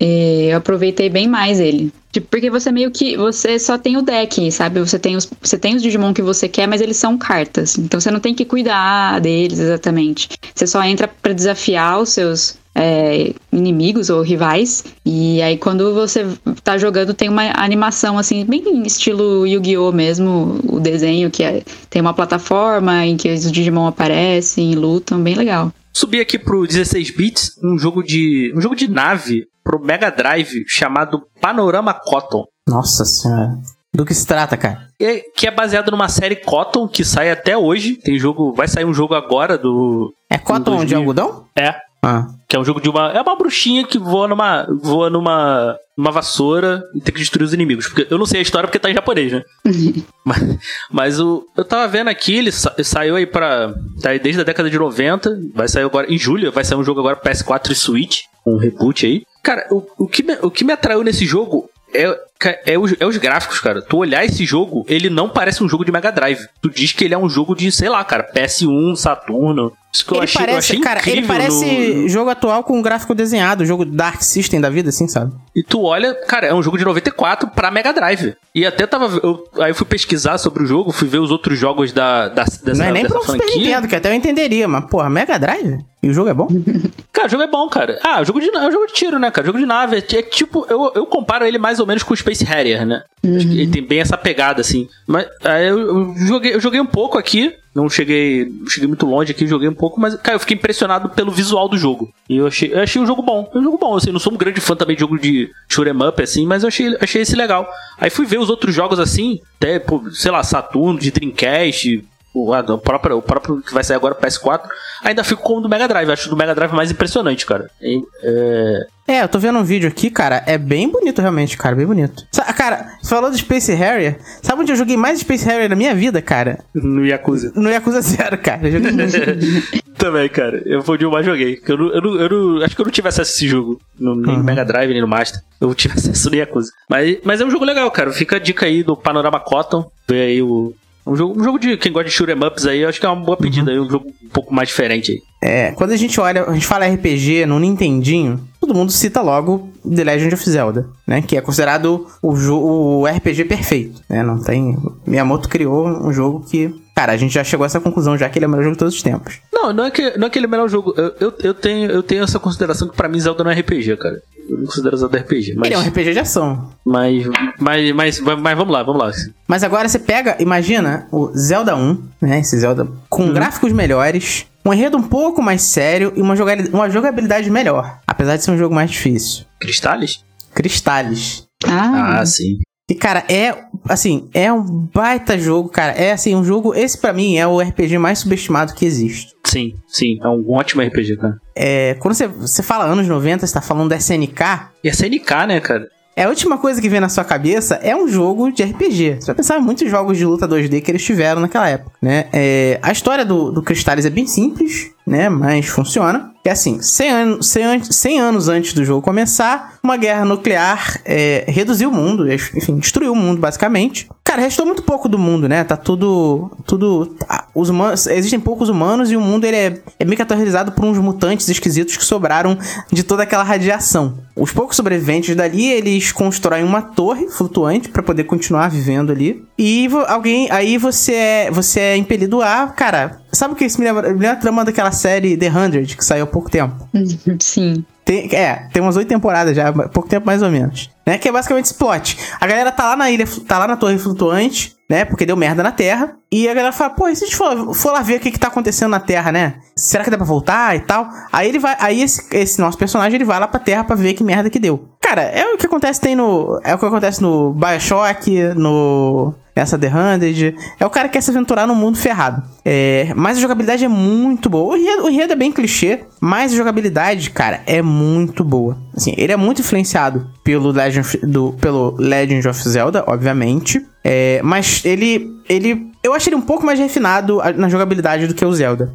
eh, eu aproveitei bem mais ele. Tipo, Porque você meio que. Você só tem o deck, sabe? Você tem, os, você tem os Digimon que você quer, mas eles são cartas. Então você não tem que cuidar deles exatamente. Você só entra pra desafiar os seus é, inimigos ou rivais. E aí quando você tá jogando, tem uma animação assim, bem estilo Yu-Gi-Oh! mesmo, o desenho, que é- tem uma plataforma em que os Digimon aparecem lutam, bem legal. Subi aqui pro 16 bits um jogo de um jogo de nave pro Mega Drive chamado Panorama Cotton. Nossa senhora. Do que se trata, cara? E- que é baseado numa série Cotton que sai até hoje. Tem jogo, vai sair um jogo agora do É cotton de 2000. algodão? é, Ah. que é um jogo de uma é uma bruxinha que voa numa voa numa numa vassoura e tem que destruir os inimigos. Porque eu não sei a história porque tá em japonês, né? mas, mas o eu tava vendo aqui, ele sa- saiu aí pra tá aí desde a década de 90, vai sair agora em julho, vai sair um jogo agora PS4 e Switch, um reboot aí. Cara, o, o, que, me, o que me atraiu nesse jogo é, é, os, é os gráficos, cara. Tu olhar esse jogo, ele não parece um jogo de Mega Drive. Tu diz que ele é um jogo de, sei lá, cara, PS1, Saturno. Isso que eu Ele achei, eu parece, achei cara, ele incrível parece no- jogo atual com gráfico desenhado, jogo Dark System da vida, assim, sabe? E tu olha, cara, é um jogo de 94 pra Mega Drive. E até tava. eu- aí eu fui pesquisar sobre o jogo, fui ver os outros jogos da, da, dessa, não é nem pra um Super. Nintendo, que até eu entenderia, mas, porra, Mega Drive? E o jogo é bom? Cara, o jogo é bom, cara. Ah, o jogo de, é um jogo de tiro, né, cara? Jogo de nave. É, é tipo, eu, eu comparo ele mais ou menos com o Space Harrier, né? Que ele tem bem essa pegada, assim. Mas aí eu, eu joguei, eu joguei um pouco aqui. Não cheguei, cheguei muito longe aqui, joguei um pouco, mas, cara, eu fiquei impressionado pelo visual do jogo. E eu achei, eu achei o jogo bom. É um jogo bom, assim, não sou um grande fã também de jogo de shoot'em up, assim, mas eu achei, achei esse legal. Aí fui ver os outros jogos assim, até, sei lá, Saturno, de Dreamcast, o, a- o próprio, o próprio que vai sair agora, PS4, ainda fico com o do Mega Drive. Acho o do Mega Drive mais impressionante, cara. E, é, É, eu tô vendo um vídeo aqui, cara, é bem bonito realmente, cara, bem bonito. Sa- Cara, você falou do Space Harrier, sabe onde eu joguei mais Space Harrier na minha vida, cara? no Yakuza. No Yakuza Zero, cara. Também, cara. Eu foi onde eu mais joguei. Eu, não- eu, não- eu não- acho que eu não tive acesso a esse jogo. No, nem no Mega Drive, nem no Master. Eu tive acesso no Yakuza. Mas, mas é um jogo legal, cara. Fica a dica aí do Panorama Cotton. Vê aí o. Um jogo, um jogo de quem gosta de shoot'em ups aí, eu acho que é uma boa pedida aí, um jogo um pouco mais diferente aí. É, quando a gente olha, a gente fala RPG no Nintendinho, todo mundo cita logo The Legend of Zelda, né? Que é considerado o, o RPG perfeito, né? Não tem... Miyamoto criou um jogo que... Cara, a gente já chegou a essa conclusão já que ele é o melhor jogo de todos os tempos. Não, não é que, não é que ele é o melhor jogo. Eu, eu, eu tenho, eu tenho essa consideração que pra mim Zelda não é RPG, cara. Eu não considero Zelda RPG. Mas, Ele é um RPG de ação. mas, mas, mas, mas, vamos lá, vamos lá. Mas agora você pega, imagina o Zelda 1, né? Esse Zelda com gráficos melhores, um enredo um pouco mais sério e uma jogabilidade, uma jogabilidade melhor. Apesar de ser um jogo mais difícil. Cristales? Cristales. Ah, Ah, sim. E, cara, é, assim, é um baita jogo, cara. É, assim, um jogo... Esse, pra mim, é o RPG mais subestimado que existe. Sim, sim. É um ótimo RPG, cara. É, quando você, você fala anos 90, você tá falando da SNK... E SNK, né, cara? É a última coisa que vem na sua cabeça é um jogo de RPG. Você vai pensar em muitos jogos de luta 2D que eles tiveram naquela época, né? É, a história do, do Cristales é bem simples, né? Mas funciona. É assim, 100, an 100, an 100 anos antes do jogo começar, uma guerra nuclear é, reduziu o mundo, enfim, destruiu o mundo basicamente. Cara, restou muito pouco do mundo, né? Tá tudo... tudo tá- os humanos, existem poucos humanos e o mundo ele é, é meio que aterrorizado por uns mutantes esquisitos que sobraram de toda aquela radiação. Os poucos sobreviventes dali, eles constroem uma torre flutuante pra poder continuar vivendo ali. E alguém, aí você é, você é impelido a, cara, sabe o que isso me lembra? Me lembra a trama daquela série The 100 que saiu há pouco tempo. sim. Tem, é, tem umas oito temporadas já, pouco tempo mais ou menos. Né? Que é basicamente esse plot. A galera tá lá na ilha, tá lá na torre flutuante, né? Porque deu merda na Terra. E a galera fala, pô, e se a gente for, for lá ver o que, que tá acontecendo na Terra, né? Será que dá pra voltar e tal? Aí ele vai. Aí esse, esse nosso personagem ele vai lá pra Terra pra ver que merda que deu. Cara, é o que acontece tem no. É o que acontece no Bioshock, no. Essa The 100. É o cara que quer se aventurar num mundo ferrado. É, mas a jogabilidade é muito boa. O enredo, o enredo é bem clichê, mas a jogabilidade, cara, é muito boa. Assim, ele é muito influenciado pelo Legend, do, pelo Legend of Zelda, obviamente. É, mas ele, ele. Eu acho ele um pouco mais refinado na jogabilidade do que o Zelda.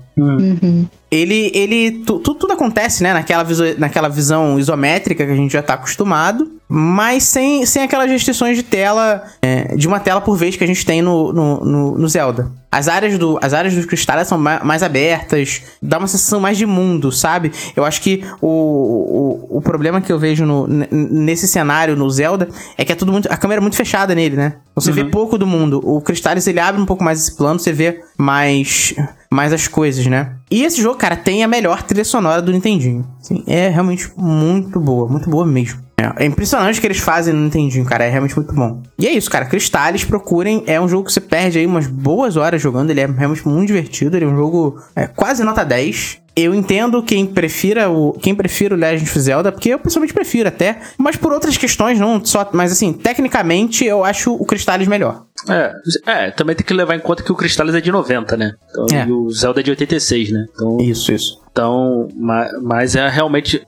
Ele. ele tu- tu- tudo acontece, né? Naquela, visu- naquela visão isométrica que a gente já tá acostumado. Mas sem, sem aquelas restrições de tela. é, de uma tela por vez que a gente tem no, no, no- no Zelda. As áreas, do, as áreas dos cristais são ma- mais abertas, dá uma sensação mais de mundo, sabe? Eu acho que o, o, o problema que eu vejo no, nesse cenário, no Zelda, é que é tudo muito. A câmera é muito fechada nele, né? Você vê pouco do mundo. O Cristales ele abre um pouco mais esse plano, você vê mais, mais as coisas, né? E esse jogo, cara, tem a melhor trilha sonora do Nintendinho. Assim, é realmente muito boa, muito boa mesmo. É, é impressionante o que eles fazem no Nintendinho, cara. É realmente muito bom. E é isso, cara. Cristales, procurem. É um jogo que você perde aí umas boas horas jogando. Ele é realmente muito divertido. Ele é um jogo é, quase nota 10. Eu entendo quem prefira o quem prefira o Legend of Zelda, porque eu pessoalmente prefiro até, mas por outras questões não só, mas assim, tecnicamente eu acho o Cristales melhor. É, é, também tem que levar em conta que o Cristales é de 90, né? Então, É. E o Zelda é de 86, né? Então, Isso, isso. então ma- mas é realmente.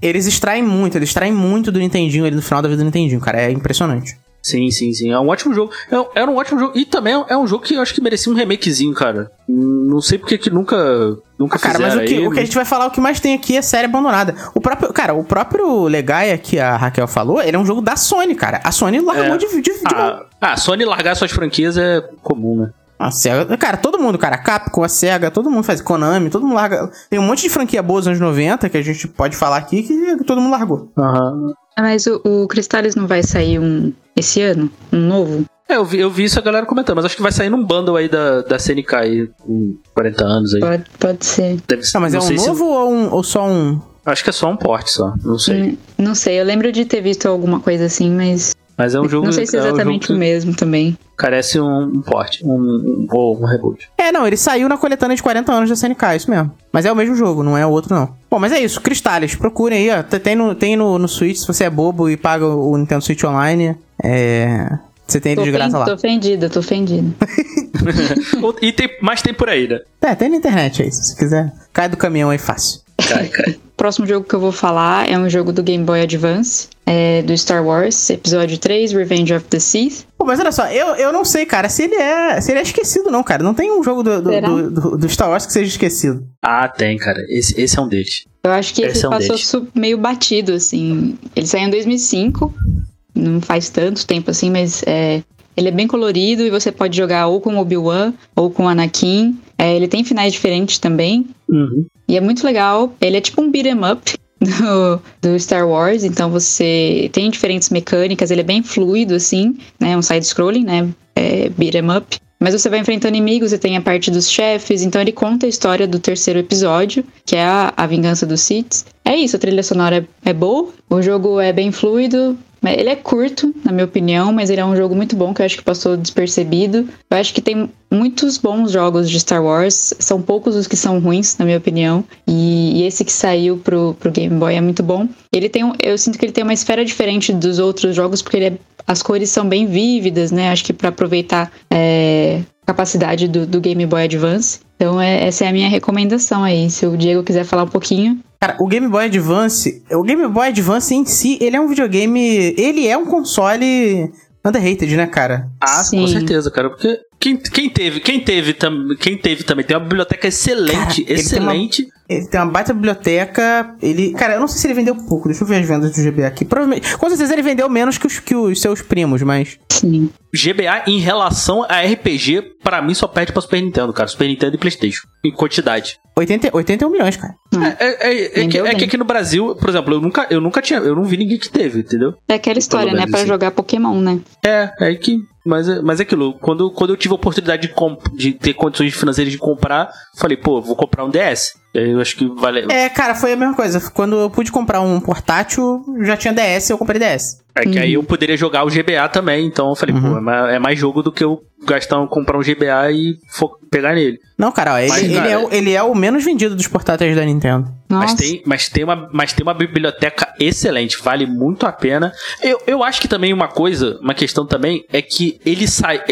Eles extraem muito, eles extraem muito do Nintendinho ali no final da vida do Nintendinho, cara, é impressionante. Sim, sim, sim. É um ótimo jogo. É, era um ótimo jogo. E também é um jogo que eu acho que merecia um remakezinho, cara. Não sei porque que nunca. Nunca Ah, cara, mas o que, aí, o que a gente vai falar, o que mais tem aqui é série abandonada. O próprio, cara, o próprio Legaia que a Raquel falou, ele é um jogo da Sony, cara. A Sony largou É. de, de, de. Ah, ah, Sony largar suas franquias é comum, né? A SEGA, cara, todo mundo, cara, a Capcom, a SEGA, todo mundo faz Konami, todo mundo larga. Tem um monte de franquia boa dos anos 90 que a gente pode falar aqui que todo mundo largou. Aham. Ah, Mas o, o Cristales não vai sair um esse ano? Um novo? É, eu vi, eu vi isso a galera comentando, mas acho que vai sair num bundle aí da, da CNK aí, com 40 anos aí. Pode, pode ser. Deve, Não, mas é um sei se- novo ou, um- ou só um. Acho que é só um porte só, não sei. Hum, Não sei, eu lembro de ter visto alguma coisa assim, mas. Mas é um jogo. não sei se é um exatamente o mesmo também. Carece um, porte, um, um, ou um reboot. É, não, ele saiu na coletânea de 40 anos da SNK, isso mesmo. Mas é o mesmo jogo, não é o outro, não. Bom, mas é isso, Cristales, procurem aí, ó. Tem no, tem no, no Switch, se você é bobo e paga o Nintendo Switch Online, é. Você tem ele de graça lá. tô ofendida, tô ofendida. E tem, mas tem por aí, né? É, tem na internet aí, se você quiser. Cai do caminhão aí fácil. Cai, cai. O próximo jogo que eu vou falar é um jogo do Game Boy Advance, é do Star Wars, episódio 3, Revenge of the Sith. Pô, mas olha só, eu, eu não sei, cara, se ele é. Se ele é esquecido, não, cara. Não tem um jogo do, do, do, do- do Star Wars que seja esquecido. Ah, tem, cara. Esse, esse é um deles. Eu acho que esse Esse é um passou meio batido, assim. Ele saiu em 2005, não faz tanto tempo assim, mas é, ele é bem colorido e você pode jogar ou com Obi-Wan ou com Anakin. É, ele tem finais diferentes também. Uhum. E é muito legal. Ele é tipo um beat'em up, do, do Star Wars, então você tem diferentes mecânicas, ele é bem fluido, assim, né? Um side-scrolling, né? É, beat 'em up. Mas você vai enfrentando inimigos, você tem a parte dos chefes, então ele conta a história do terceiro episódio, que é a, a vingança dos Sith. É isso, a trilha sonora é boa, o jogo é bem fluido, Ele é curto, na minha opinião, mas ele é um jogo muito bom que eu acho que passou despercebido. Eu acho que tem muitos bons jogos de Star Wars, são poucos os que são ruins, na minha opinião. E, esse que saiu pro, pro Game Boy é muito bom. Ele tem um, eu sinto que ele tem uma esfera diferente dos outros jogos, porque é, as cores são bem vívidas, né? Acho que para aproveitar é, a capacidade do, do Game Boy Advance. Então, é, essa é a minha recomendação aí. Se o Diego quiser falar um pouquinho. Cara, o Game Boy Advance, o Game Boy Advance em si, ele é um videogame, ele é um console underrated, né, cara? Ah, Sim. com certeza, cara. Porque quem, quem teve, quem teve, tam, quem teve também tem uma biblioteca excelente, Cara, ele tem excelente. Ele tem uma baita biblioteca, ele... Cara, eu não sei se ele vendeu pouco, deixa eu ver as vendas do GBA aqui. Provavelmente, com certeza ele vendeu menos que os, que os seus primos, mas... Sim. GBA em relação a RPG, pra mim só perde pra Super Nintendo, cara. Super Nintendo e Playstation. Em quantidade. 80, 81 milhões, cara. É, é- é- é que, é que aqui no Brasil, por exemplo, eu nunca, eu nunca tinha, eu não vi ninguém que teve, entendeu? É aquela história, né? assim. jogar Pokémon, né? É, é que. Mas, é- mas é aquilo, quando, quando eu tive a oportunidade de, de ter condições financeiras de comprar, falei, pô, vou comprar um DS. Eu acho que vale. É, cara, foi a mesma coisa. Quando eu pude comprar um portátil, já tinha DS, eu comprei DS. É que aí eu poderia jogar o GBA também, então eu falei, pô, é mais, é mais jogo do que eu gastar, comprar um GBA e pegar nele. Não, cara, ó, ele, Mas, ele cara, é, o, ele é o menos vendido dos portáteis da Nintendo. Nossa. Mas tem, mas, tem uma, mas tem uma biblioteca excelente, vale muito a pena. Eu, eu acho que também uma coisa, uma questão também, é que ele sai.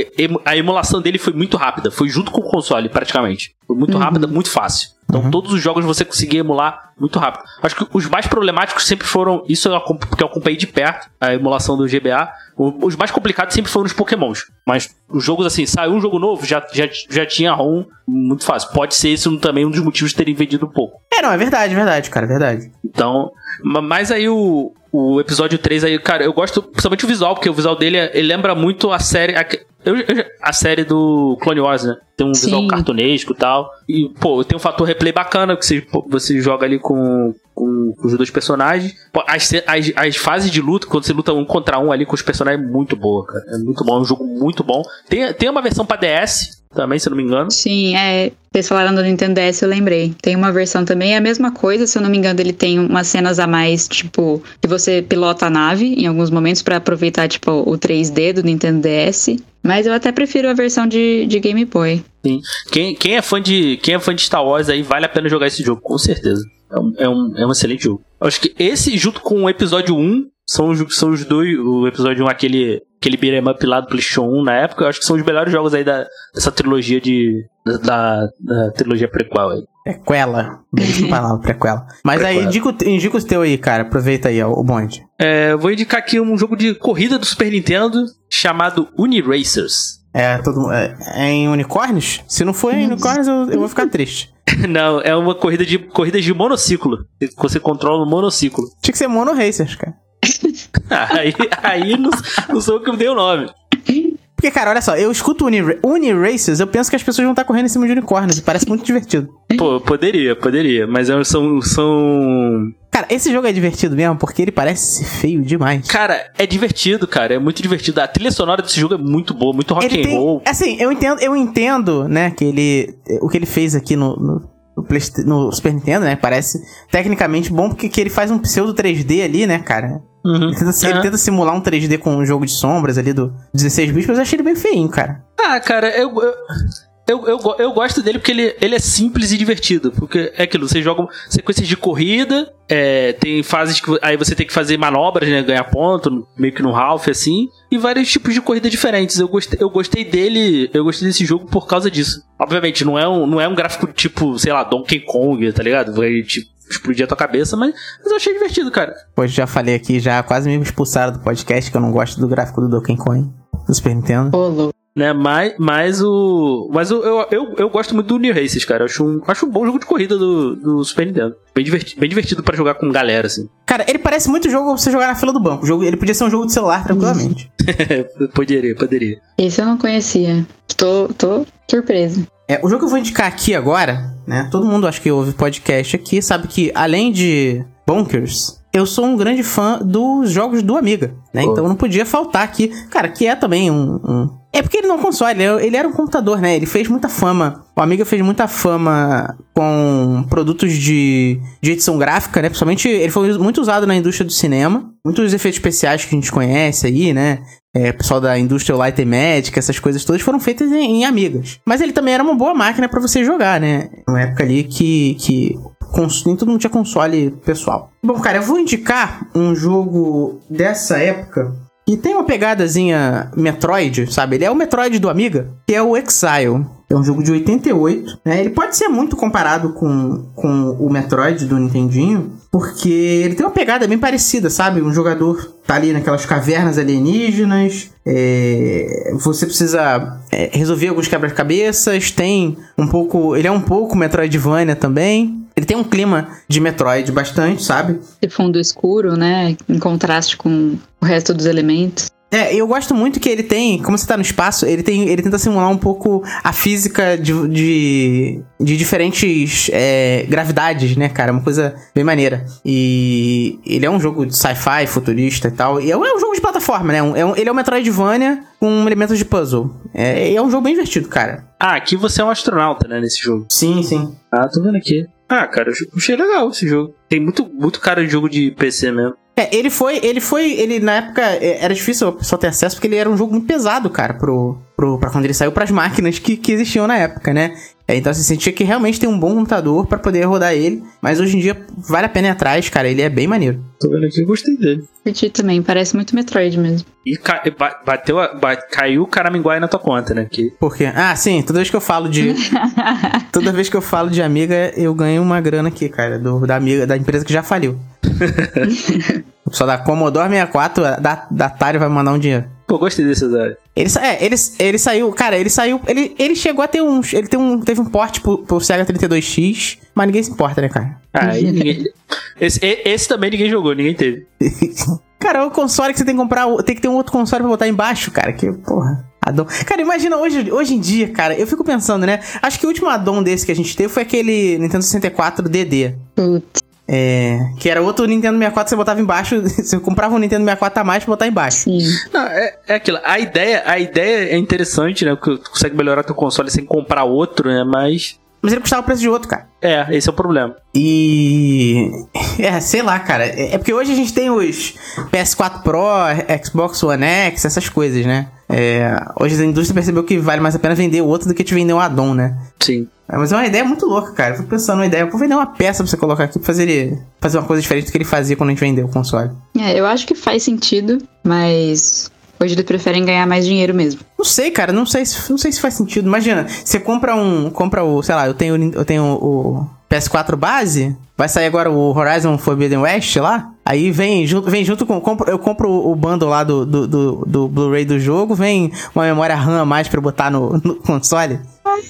A emulação dele foi muito rápida, foi junto com o console, praticamente. Foi muito rápida, muito fácil. Então todos os jogos você conseguia emular muito rápido. Acho que os mais problemáticos sempre foram. Isso eu porque eu acompanhei de perto a emulação do GBA. Os mais complicados sempre foram os Pokémons. Mas os jogos assim, saiu um jogo novo, já, já, já tinha ROM muito fácil. Pode ser isso também um dos motivos de terem vendido um pouco. É, não, é verdade, é verdade, cara, é verdade. Então, ma- mas aí o, o episódio 3 aí, cara, eu gosto principalmente o visual, porque o visual dele ele lembra muito a série a, eu- eu a série do Clone Wars, né? Tem um visual Sim. cartunesco e tal. E, pô, tem um fator replay bacana, que você, pô, você joga ali com, com os dois personagens. As, as, as fases de luta, quando você luta um contra um ali com os personagens, é muito boa, cara. É muito bom, é um jogo muito bom. Tem, tem uma versão pra DS também, se eu não me engano. Sim, é. Vocês falaram do Nintendo DS, eu lembrei. Tem uma versão também, é a mesma coisa, se eu não me engano, ele tem umas cenas a mais, tipo, que você pilota a nave em alguns momentos pra aproveitar, tipo, o 3D do Nintendo DS. Mas eu até prefiro a versão de, de Game Boy. Sim. Quem, quem, é fã de, quem é fã de Star Wars aí, vale a pena jogar esse jogo, com certeza. É um, é um, é um excelente jogo. Eu acho que esse, junto com o episódio 1, são os, são os dois. O episódio 1, aquele, aquele beat'em up lá do PlayStation 1 na época, eu acho que são os melhores jogos aí da, dessa trilogia de. Da, da trilogia prequel aí. Prequela. Belíssima palavra, prequela. Mas aí, Prequela. indica, o- indica os teus aí, cara. Aproveita aí, ó, o bonde. É, eu vou indicar aqui um jogo de corrida do Super Nintendo chamado Uniracers. É, todo, é, é em unicórnios? Se não for em unicórnios, eu, eu vou ficar triste. Não, é uma corrida de corrida de monociclo. Você controla o monociclo. Tinha que ser Mono Racers, cara. Aí, aí não, não sou eu que me dei o nome. Porque, cara, olha só, eu escuto Uni, Uni eu penso que as pessoas vão estar correndo em cima de unicórnios. E parece muito divertido. Pô, poderia, poderia. Mas são. são... Cara, esse jogo é divertido mesmo, porque ele parece feio demais. Cara, é divertido, cara. É muito divertido. A trilha sonora desse jogo é muito boa, muito rock ele and tem, roll. assim, eu entendo, eu entendo, né, que ele, o que ele fez aqui no, no, no Super Nintendo, né, parece tecnicamente bom, porque que ele faz um pseudo 3D ali, né, cara. Uhum. Ele tenta, ele É. tenta simular um 3D com um jogo de sombras ali do 16 bits, mas eu achei ele bem feinho, cara. Ah, cara, eu. eu... Eu, eu, eu gosto dele porque ele, ele é simples e divertido. Porque é aquilo, você joga sequências de corrida, é, tem fases que aí você tem que fazer manobras, né? Ganhar ponto, meio que no Ralph, assim, e vários tipos de corrida diferentes. Eu gostei, eu gostei dele, eu gostei desse jogo por causa disso. Obviamente, não é um, não é um gráfico tipo, sei lá, Donkey Kong, tá ligado? Vai tipo, explodir a tua cabeça, mas, mas eu achei divertido, cara. Pois já falei aqui, já quase me expulsaram do podcast, que eu não gosto do gráfico do Donkey Kong, do Super Nintendo. Ô, louco. Né? Mas, mas o. Mas o, eu, eu, eu gosto muito do New Races, cara. Eu acho um, acho um bom jogo de corrida do, do Super Nintendo. Bem divertido, bem divertido pra jogar com galera, assim. Cara, ele parece muito jogo pra você jogar na fila do banco. O Jogo, ele podia ser um jogo de celular tranquilamente. poderia, poderia. Esse eu não conhecia. Tô, tô surpresa. É, o jogo que eu vou indicar aqui agora, né? Todo mundo acho que ouve podcast aqui, sabe que além de Bonkers, eu sou um grande fã dos jogos do Amiga, né? Pô. Então não podia faltar aqui. Cara, que é também um. um- É porque ele não é console, ele ele era um computador, né? Ele fez muita fama. O Amiga fez muita fama com produtos de, de edição gráfica, né? Principalmente ele foi muito usado na indústria do cinema. Muitos efeitos especiais que a gente conhece aí, né? É, pessoal da indústria Light and Magic, essas coisas todas foram feitas em, em Amigas. Mas ele também era uma boa máquina pra você jogar, né? Uma época ali que, que nem todo mundo tinha console pessoal. Bom, cara, eu vou indicar um jogo dessa época que tem uma pegadazinha Metroid, sabe? Ele é o Metroid do Amiga, que é o Exile. É um jogo de 88, né? Ele pode ser muito comparado com, com o Metroid do Nintendinho, porque ele tem uma pegada bem parecida, sabe? Um jogador tá ali naquelas cavernas alienígenas, é, você precisa é, resolver alguns quebra-cabeças, tem um pouco... Ele é um pouco Metroidvania também. Ele tem um clima de Metroid bastante, sabe? Esse fundo escuro, né? Em contraste com o resto dos elementos. É, eu gosto muito que ele tem, como você tá no espaço, ele tem, ele tenta simular um pouco a física de, de, de diferentes é, gravidades, né, cara? Uma coisa bem maneira. E ele é um jogo de sci-fi, futurista e tal. E é um, é um jogo de plataforma, né? Um- é um- ele é um Metroidvania com elementos de puzzle. É, é um jogo bem divertido, cara. Ah, aqui você é um astronauta, né, nesse jogo. Sim, sim. Ah, tô vendo aqui. Ah, cara, eu achei legal esse jogo. Tem muito, muito cara de jogo de PC mesmo. É, ele foi, ele foi, ele na época é, era difícil pessoa ter acesso porque ele era um jogo muito pesado, cara, pro, pro, pra quando ele saiu pras máquinas que, que existiam na época, né? É, então você sentia que realmente tem um bom computador pra poder rodar ele, mas hoje em dia vale a pena ir atrás, cara, ele é bem maneiro. Tô vendo aqui, eu gostei dele. Curti também, parece muito Metroid mesmo. E ca- ba- bateu, a- ba- caiu o Caraminguai na tua conta, né? Que Por quê? Ah, sim, toda vez que eu falo de. toda vez que eu falo de amiga, eu ganho uma grana aqui, cara, do, da amiga, da empresa que já faliu. o pessoal da Commodore 64, da, da Atari vai mandar um dinheiro. Pô, gostei desse Zé. Ele, é, ele, ele saiu, cara, ele saiu, ele, ele chegou a ter um, ele tem um, teve um porte pro, pro Sega 32X, mas ninguém se importa, né, cara? Ah, ninguém. Esse, esse também ninguém jogou, ninguém teve. cara, o console que você tem que comprar, tem que ter um outro console pra botar embaixo, cara, que, porra, addon. Cara, imagina hoje, hoje em dia, cara, eu fico pensando, né, acho que o último addon desse que a gente teve foi aquele Nintendo 64 DD. Putz. É, que era outro Nintendo 64 que você botava embaixo, você comprava um Nintendo 64 a mais pra botar embaixo. Sim. Não, é, é aquilo. A ideia, a ideia é interessante, né? Porque tu consegue melhorar teu console sem comprar outro, né? Mas. Mas ele custava o preço de outro, cara. É, esse é o problema. E. É, sei lá, cara. É é porque hoje a gente tem os PS4 Pro, Xbox One X, essas coisas, né? É, hoje a indústria percebeu que vale mais a pena vender o outro do que te vender um addon, né? Sim. É, Mas é uma ideia muito louca, cara. Eu fico pensando numa ideia. Eu vou vender uma peça pra você colocar aqui pra fazer ele. Fazer uma coisa diferente do que ele fazia quando a gente vendeu o console. É, eu acho que faz sentido, mas hoje eles preferem ganhar mais dinheiro mesmo. Não sei, cara, não sei, se- não sei se faz sentido. Imagina, você compra um. Compra o. Sei lá, eu tenho, eu tenho o PS4 base. Vai sair agora o Horizon Forbidden West lá. Aí vem junto, vem junto com. compro- eu compro o bundle lá do, do, do, do Blu-ray do jogo. Vem uma memória RAM a mais pra eu botar no, no console.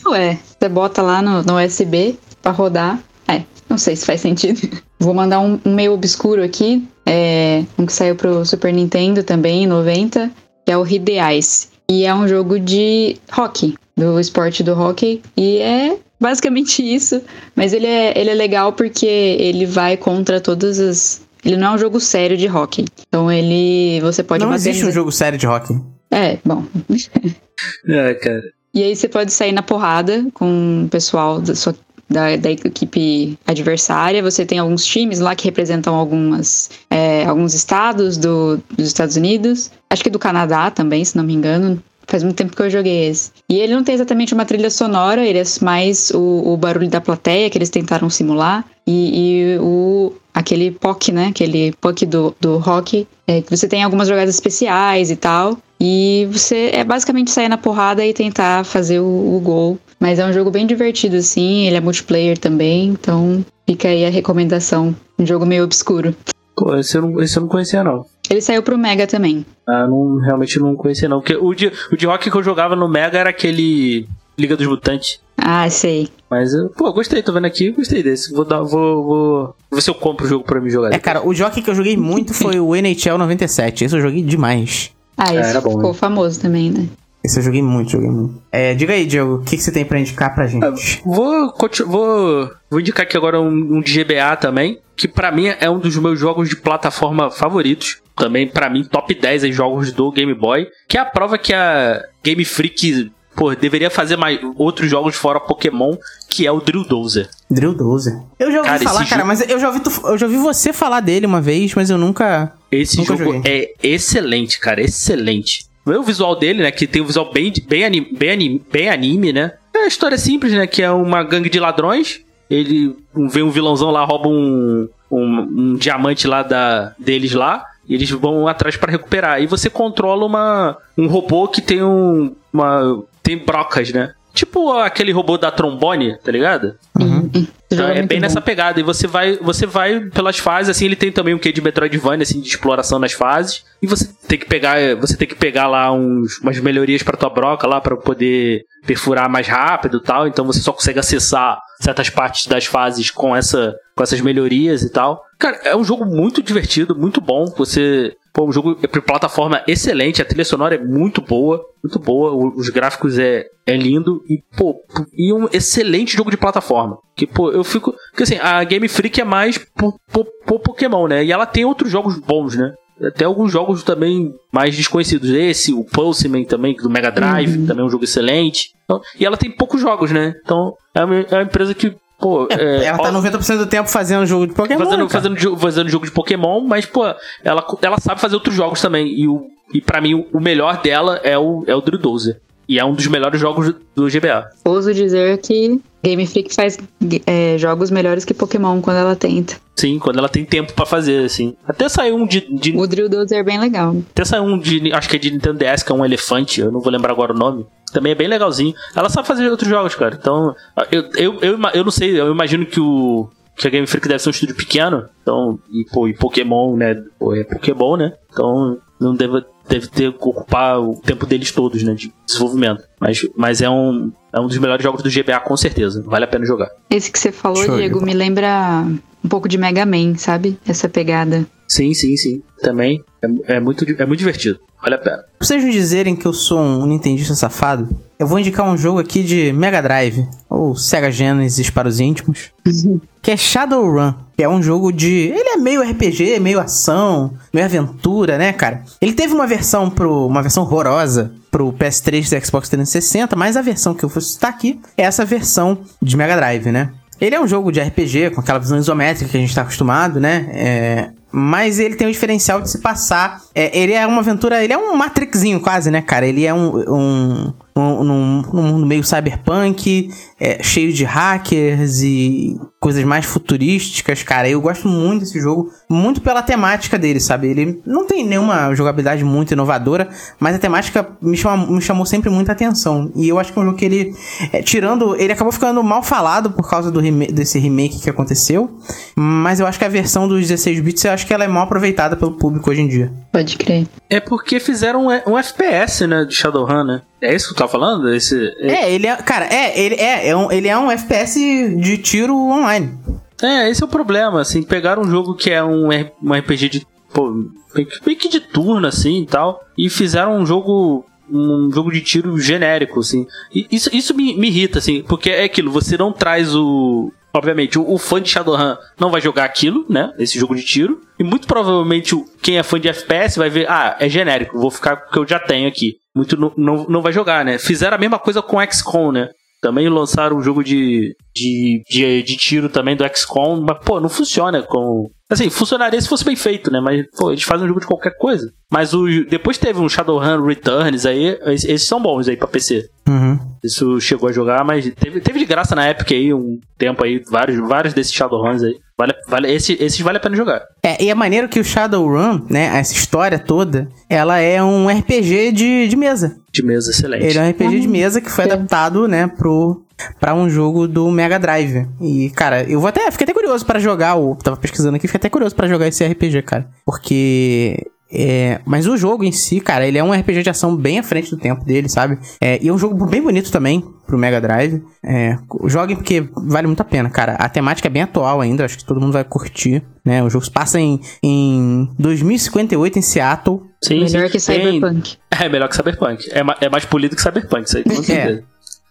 Ué, você bota lá no, no USB pra rodar. É, não sei se faz sentido. Vou mandar um, um meio obscuro aqui. É, um que saiu pro Super Nintendo também, em 90, que é o Hit the Ice. E é um jogo de hockey, do esporte do hockey. E é basicamente isso. Mas ele é, ele é legal porque ele vai contra todas as. Ele não é um jogo sério de hockey. Então ele. Você pode não bater existe um jogo sério de hockey. É, bom. É, cara. E aí você pode sair na porrada com o pessoal da, sua, da, da equipe adversária. Você tem alguns times lá que representam algumas, é, alguns estados do, dos Estados Unidos. Acho que do Canadá também, se não me engano. Faz muito tempo que eu joguei esse. E ele não tem exatamente uma trilha sonora, ele é mais o, o barulho da plateia que eles tentaram simular. E, e o, aquele POC, né? Aquele POC do, do rock. É, que você tem algumas jogadas especiais e tal. E você é basicamente sair na porrada e tentar fazer o, o gol. Mas é um jogo bem divertido, assim. Ele é multiplayer também. Então fica aí a recomendação. Um jogo meio obscuro. Pô, esse eu não, esse eu não conhecia, não. Ele saiu pro Mega também. Ah, não, realmente não conhecia, não. Porque o de, o de rock que eu jogava no Mega era aquele Liga dos Mutantes. Ah, sei. Mas, eu, pô, gostei, tô vendo aqui, gostei desse. Vou dar, vou, vou, vou ver se eu compro o jogo pra me jogar. É, cara, o jockey que eu joguei muito foi o NHL 97. Esse eu joguei demais. Ah, esse era bom, ficou né? famoso também, né? Esse eu joguei muito, joguei muito. É, diga aí, Diego, o que, que você tem pra indicar pra gente? Vou, vou, vou indicar aqui agora um, um de GBA também, que pra mim é um dos meus jogos de plataforma favoritos. Também, pra mim, top 10 aí jogos do Game Boy. Que é a prova que a Game Freak, pô, deveria fazer mais outros jogos fora Pokémon, que é o Drill Dozer. Drill 12. Eu já ouvi Cara, falar, cara, jogo- mas eu já, ouvi tu- eu já ouvi você falar dele uma vez, mas eu nunca. Esse Nunca jogo joguei. é excelente, cara, excelente. Vê o visual dele, né? Que tem um visual bem, bem, anime, bem, anime, bem anime, né? É uma história simples, né? Que é uma gangue de ladrões. Ele vem um vilãozão lá, rouba um, um, um diamante lá da, deles lá. E eles vão atrás pra recuperar. E você controla uma, um robô que tem um. Uma, tem brocas, né? Tipo aquele robô da trombone, tá ligado? Uhum. Então, é muito bem bom. nessa pegada. E você vai, você vai pelas fases, assim, ele tem também um quê de Metroidvania, assim, de exploração nas fases. E você tem que pegar, você tem que pegar lá uns, umas melhorias pra tua broca lá pra poder perfurar mais rápido e tal. Então você só consegue acessar certas partes das fases com essa com essas melhorias e tal. Cara, é um jogo muito divertido, muito bom. Você Pô, um jogo de plataforma excelente, a trilha sonora é muito boa, muito boa, o- os gráficos é, é lindo e, pô, e um excelente jogo de plataforma. Que, pô, eu fico. Porque assim, a Game Freak é mais por, por- por Pokémon, né? E ela tem outros jogos bons, né? Até alguns jogos também mais desconhecidos. Esse, o Pulseman também, do Mega Drive, também é um jogo excelente. Então, e ela tem poucos jogos, né? Então, é uma, é uma empresa que, pô. é, Ela tá ó- 90% do tempo fazendo jogo de Pokémon. fazendo, fazendo, fazendo jogo de Pokémon, mas, pô, ela, ela sabe fazer outros jogos também. E, o, e pra mim, o- melhor dela é o, é o Drill Dozer. E é um dos melhores jogos do GBA. Ouso dizer que Game Freak faz é, jogos melhores que Pokémon quando ela tenta. Sim, quando ela tem tempo pra fazer, assim. Até saiu um de. de- O Drill Dozer é bem legal. até saiu um de. Acho que é de Nintendo DS, que é um elefante, eu não vou lembrar agora o nome. Também é bem legalzinho. Ela sabe fazer outros jogos, cara. Então, eu, eu, eu, eu não sei, eu imagino que o. Que a Game Freak deve ser um estúdio pequeno. Então, e, pô, e Pokémon, né? Pô, é Pokémon, né? Então, não deve, deve ter que ocupar o tempo deles todos, né? De desenvolvimento. Mas, mas é, um, é um dos melhores jogos do GBA, com certeza. Vale a pena jogar. Esse que você falou, Show Diego, me lembra um pouco de Mega Man, sabe? Essa pegada. Sim, sim, sim. Também é, é, muito, é muito divertido. Vale a pena. Pra vocês me dizerem que eu sou um nintendista safado, eu vou indicar um jogo aqui de Mega Drive, ou Sega Genesis para os íntimos, que é Shadowrun, que é um jogo de... Ele é meio RPG, meio ação, meio aventura, né, cara? Ele teve uma versão pro... uma versão horrorosa pro PS3 do Xbox 360, mas a versão que eu vou citar aqui é essa versão de Mega Drive, né? Ele é um jogo de RPG, com aquela visão isométrica que a gente tá acostumado, né? É, Mas ele tem o diferencial de se passar. é, ele é uma aventura. Ele é um Matrixinho quase, né, cara? Ele é um. um, um, num- num mundo meio cyberpunk, é, cheio de hackers e coisas mais futurísticas, cara. Eu gosto muito desse jogo, muito pela temática dele, sabe? Ele não tem nenhuma jogabilidade muito inovadora, mas a temática me, chama, me chamou sempre muita atenção. E eu acho que é um jogo que ele, é, tirando, ele acabou ficando mal falado por causa do rema- desse remake que aconteceu, mas eu acho que a versão dos 16 bits, eu acho que ela é mal aproveitada pelo público hoje em dia. Pode crer. É porque fizeram um, um FPS, né? De Shadowrun, né? É isso que tu tá falando? Esse, É, ele é, cara, é, ele é, é um, ele é um FPS de tiro online. É, esse é o problema, assim, pegaram um jogo que é um, um RPG de, pô, meio que de turno, assim, e tal, e fizeram um jogo, um jogo de tiro genérico, assim. E isso, isso me, me irrita, assim, porque é aquilo, você não traz o... Obviamente, o, fã de Shadowrun não vai jogar aquilo, né, esse jogo de tiro, e muito provavelmente quem é fã de FPS vai ver, ah, é genérico, vou ficar com o que eu já tenho aqui. Muito não, não, não vai jogar, né. Fizeram a mesma coisa com XCOM, né. Também lançaram um jogo de, de, de, de tiro também do XCOM, mas, pô, não funciona com. Assim, funcionaria se fosse bem feito, né? Mas, pô, eles fazem um jogo de qualquer coisa. Mas o, depois teve um Shadowrun Returns aí, esses esses são bons aí pra PC. Uhum. Isso chegou a jogar, mas teve, teve de graça na época aí, um tempo aí, vários, vários desses Shadowruns aí. Vale, vale, esse, esses vale a pena jogar. É, e é maneiro que o Shadowrun, né, essa história toda, ela é um RPG de, de mesa. De mesa, excelente. Ele é um RPG de mesa que foi é. adaptado, né, pro para um jogo do Mega Drive. E, cara, eu vou até fiquei até curioso pra jogar o, tava pesquisando aqui, fiquei até curioso pra jogar esse RPG, cara, porque É, mas o jogo em si, cara, ele é um RPG de ação bem à frente do tempo dele, sabe? É, e é um jogo bem bonito também pro Mega Drive. É, joguem porque vale muito a pena, cara. A temática é bem atual ainda, acho que todo mundo vai curtir, né? O jogo se passa em, em 2058 em Seattle. Sim, Melhor sim. que Cyberpunk. É melhor que Cyberpunk. É, ma- é mais polido que Cyberpunk, isso aí, com certeza.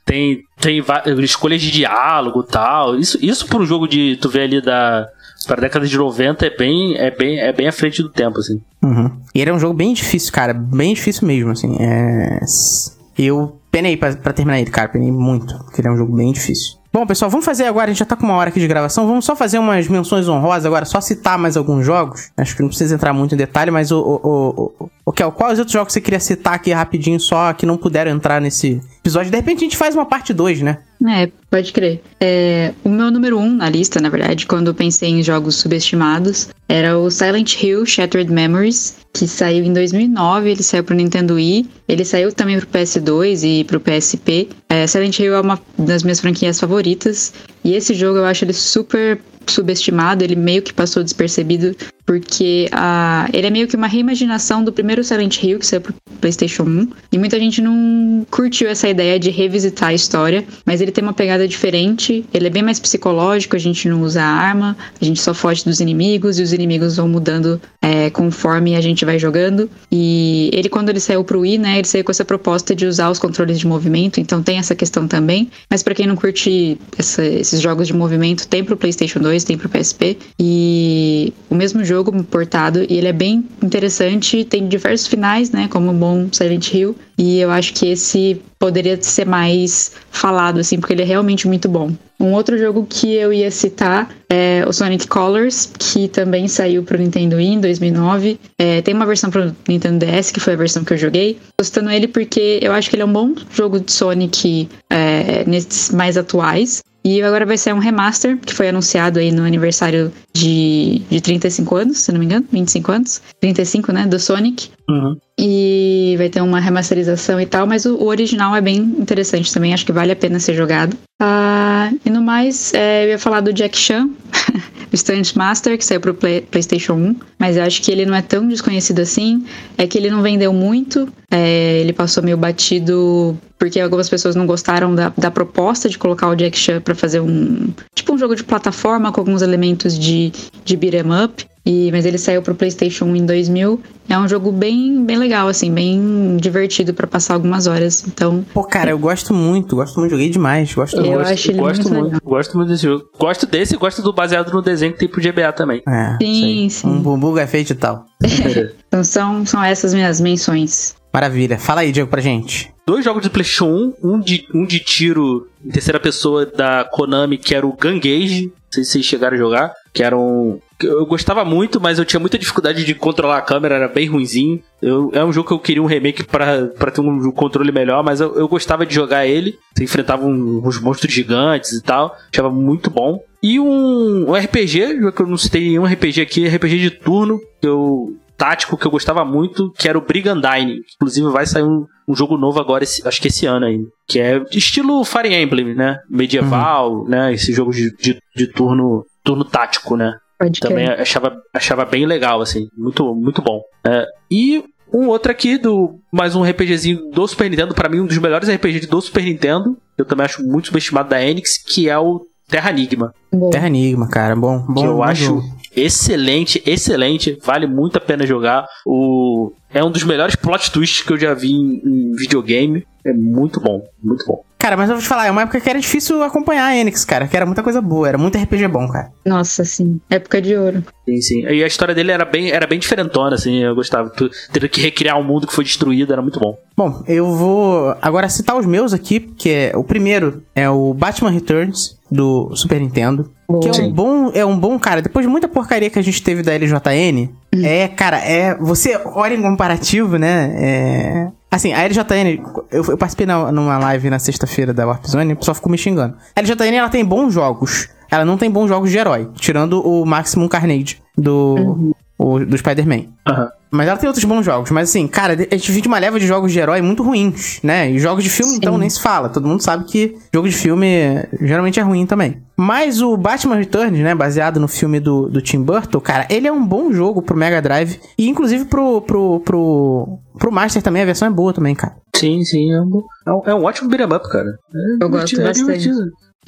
Tem, tem escolhas de diálogo tal. Isso, isso para um jogo de. Tu vê ali da. Pra década de 90 é bem, é bem, é bem à frente do tempo, assim. Uhum. E ele é um jogo bem difícil, cara. Bem difícil mesmo, assim. É... Eu penei pra terminar ele, cara. Penei muito, porque ele é um jogo bem difícil. Bom, pessoal, vamos fazer agora. A gente já tá com uma hora aqui de gravação. Vamos só fazer umas menções honrosas agora, só citar mais alguns jogos. Acho que não precisa entrar muito em detalhe, mas o. O, o, o, o Kel, quais outros jogos você queria citar aqui rapidinho, só que não puderam entrar nesse episódio? De repente a gente faz uma parte 2, né? É, pode crer. É, o meu número um na lista, na verdade, quando eu pensei em jogos subestimados, era o Silent Hill Shattered Memories, que saiu em 2009, ele saiu pro Nintendo Wii, ele saiu também pro PS2 e pro PSP. É, Silent Hill é uma das minhas franquias favoritas, e esse jogo eu acho ele super subestimado, ele meio que passou despercebido, porque ah, ele é meio que uma reimaginação do primeiro Silent Hill, que saiu pro PlayStation 1, e muita gente não curtiu essa ideia de revisitar a história, mas ele tem uma pegada diferente, ele é bem mais psicológico, a gente não usa arma, a gente só foge dos inimigos, e os inimigos vão mudando é, conforme a gente vai jogando, e ele quando ele saiu pro Wii, né, ele saiu com essa proposta de usar os controles de movimento, então tem essa questão também, mas pra quem não curte essa- esses jogos de movimento, tem pro PlayStation 2, tem pro PSP, e o mesmo jogo portado, e ele é bem interessante, tem diversos finais, né, como um bom Silent Hill, e eu acho que esse poderia ser mais falado, assim, porque ele é realmente muito bom. Um outro jogo que eu ia citar é o Sonic Colors, que também saiu pro Nintendo Wii em 2009. É, tem uma versão pro Nintendo DS, que foi a versão que eu joguei. Tô citando ele porque eu acho que ele é um bom jogo de Sonic é, nesses mais atuais. E agora vai ser um remaster, que foi anunciado aí no aniversário de, de 35 anos, se não me engano, 25 anos. 35, né, do Sonic. Uhum. E vai ter uma remasterização e tal, mas o, o original é bem interessante também, acho que vale a pena ser jogado. Ah, e no mais, é, eu ia falar do Jack Chan, o Stunt Master, que saiu pro Play- PlayStation 1, mas eu acho que ele não é tão desconhecido assim, é que ele não vendeu muito, é, ele passou meio batido porque algumas pessoas não gostaram da, da proposta de colocar o Jack Chan pra fazer um tipo um jogo de plataforma com alguns elementos de, de beat'em up. E, mas ele saiu pro PlayStation 1 em 2000. É um jogo bem, bem legal, assim, bem divertido pra passar algumas horas. Então, Pô, cara, eu gosto muito, gosto muito, joguei demais, gosto Eu muito. acho ele gosto muito muito, legal. gosto muito desse jogo. Gosto desse e gosto do baseado no desenho que tem pro GBA também. É, Sim, sim. Um bumbuga feito e tal. então são, são essas minhas menções. Maravilha. Fala aí, Diego, pra gente. Dois jogos de PlayStation 1, um de, um de tiro em terceira pessoa da Konami, que era o Gangage. Não sei se vocês chegaram a jogar. Que era um. Eu gostava muito, mas eu tinha muita dificuldade de controlar a câmera, era bem ruinzinho. Eu, é um jogo que eu queria um remake pra ter um controle melhor, mas eu, eu gostava de jogar ele. Você enfrentava um- uns monstros gigantes e tal. Achava muito bom. E um, um RPG, que eu não citei nenhum RPG aqui, RPG de turno, que eu tático que eu gostava muito, que era o Brigandine. Inclusive vai sair um, um jogo novo agora, esse- acho que esse ano ainda. Que é estilo Fire Emblem, né? Medieval, né? Esse jogo de, de, de turno, turno tático, né? Pode Também crer. achava, achava bem legal, assim. Muito, muito bom. É, e um outro aqui, do mais um RPGzinho do Super Nintendo, pra mim um dos melhores RPGs do Super Nintendo. Eu também acho muito subestimado da Enix, que é o Terra Enigma. Bom, Terra Enigma, cara. Bom, bom. que eu bom acho jogo. Excelente, excelente. Vale muito a pena jogar. O... É um dos melhores plot twists que eu já vi em, em videogame. É muito bom, muito bom. Cara, mas eu vou te falar, é uma época que era difícil acompanhar a Enix, cara. Que era muita coisa boa, era muito RPG bom, cara. Nossa, sim. Época de ouro. Sim, sim. E a história dele era bem, era bem diferentona, assim. Eu gostava. Tu- Ter que recriar um mundo que foi destruído era muito bom. Bom, eu vou agora citar os meus aqui, que é o primeiro é o Batman Returns do Super Nintendo, que é um Sim. bom, é um bom cara. Depois de muita porcaria que a gente teve da LJN, é, cara, é você olha em comparativo, né? É, assim, a LJN, eu, eu participei na- numa live na sexta-feira da Warp Zone, e o pessoal ficou me xingando. A LJN ela tem bons jogos. Ela não tem bons jogos de herói, tirando o Maximum Carnage do o- do Spider-Man. Aham. Mas ela tem outros bons jogos. Mas assim, cara, a gente vive de uma leva de jogos de herói muito ruins, né? E jogos de filme, Sim. então, nem se fala. Todo mundo sabe que jogo de filme geralmente é ruim também. Mas o Batman Returns, né? Baseado no filme do, do Tim Burton, cara, ele é um bom jogo pro Mega Drive. E inclusive pro, pro, pro, pro Master também, a versão é boa também, cara. Sim, sim. É um, é um, é um ótimo beat'em up, cara. É Eu gosto é bastante.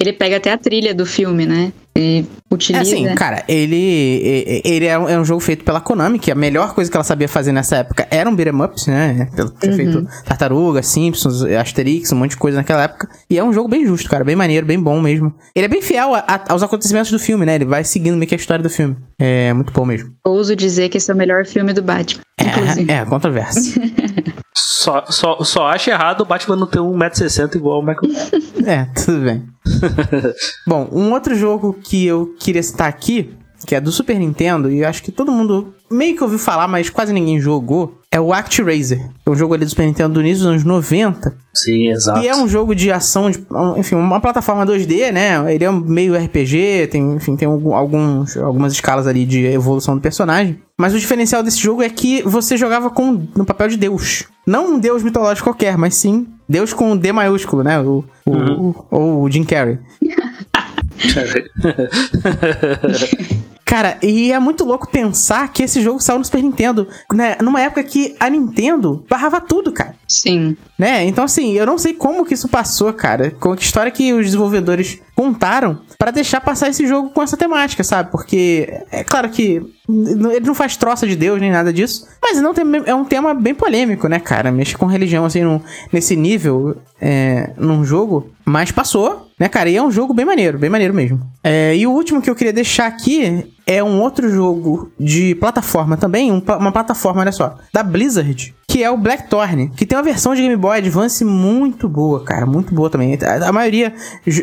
Ele pega até a trilha do filme, né? E É utiliza. assim, cara, ele, ele é um, é um jogo feito pela Konami, que a melhor coisa que ela sabia fazer nessa época era um beat'em ups, né? Pelo ter Uhum. feito Tartaruga, Simpsons, Asterix, um monte de coisa naquela época. E é um jogo bem justo, cara, bem maneiro, bem bom mesmo. Ele é bem fiel a- a- aos acontecimentos do filme, né? Ele vai seguindo meio que a história do filme. É muito bom mesmo. Ouso dizer que esse é o melhor filme do Batman. Inclusive. É, é controvérsia. Só, só, só acho errado o Batman não ter 1,60m igual o Michael. É, tudo bem. Bom, um outro jogo que eu queria citar aqui, que é do Super Nintendo, e eu acho que todo mundo meio que ouviu falar, mas quase ninguém jogou, é o ActRaiser. É um jogo ali do Super Nintendo do início dos anos 90. Sim, exato. E é um jogo de ação, de, enfim, uma plataforma 2D, né? Ele é um meio RPG, tem, enfim, tem algum- alguns, algumas escalas ali de evolução do personagem. Mas o diferencial desse jogo é que você jogava com no papel de Deus. Não um Deus mitológico qualquer, mas sim Deus com D maiúsculo, né? O, o, o- ou o Jim Carrey. Cara, e é muito louco pensar que esse jogo saiu no Super Nintendo, né? Numa época que a Nintendo barrava tudo, cara. Sim. Né? Então, assim, eu não sei como que isso passou, cara. Com que história que os desenvolvedores contaram pra deixar passar esse jogo com essa temática, sabe? Porque é claro que ele não faz troça de Deus nem nada disso, mas não tem, é um tema bem polêmico, né, cara? Mexer com religião, assim, num- nesse nível, é, num jogo. Mas passou, né, cara? E é um jogo bem maneiro, bem maneiro mesmo. É, e o último que eu queria deixar aqui é um outro jogo de plataforma também, um uma plataforma, olha só, da Blizzard, que é o Blackthorn, que tem uma versão de Game Boy Advance muito boa, cara, muito boa também. A, a maioria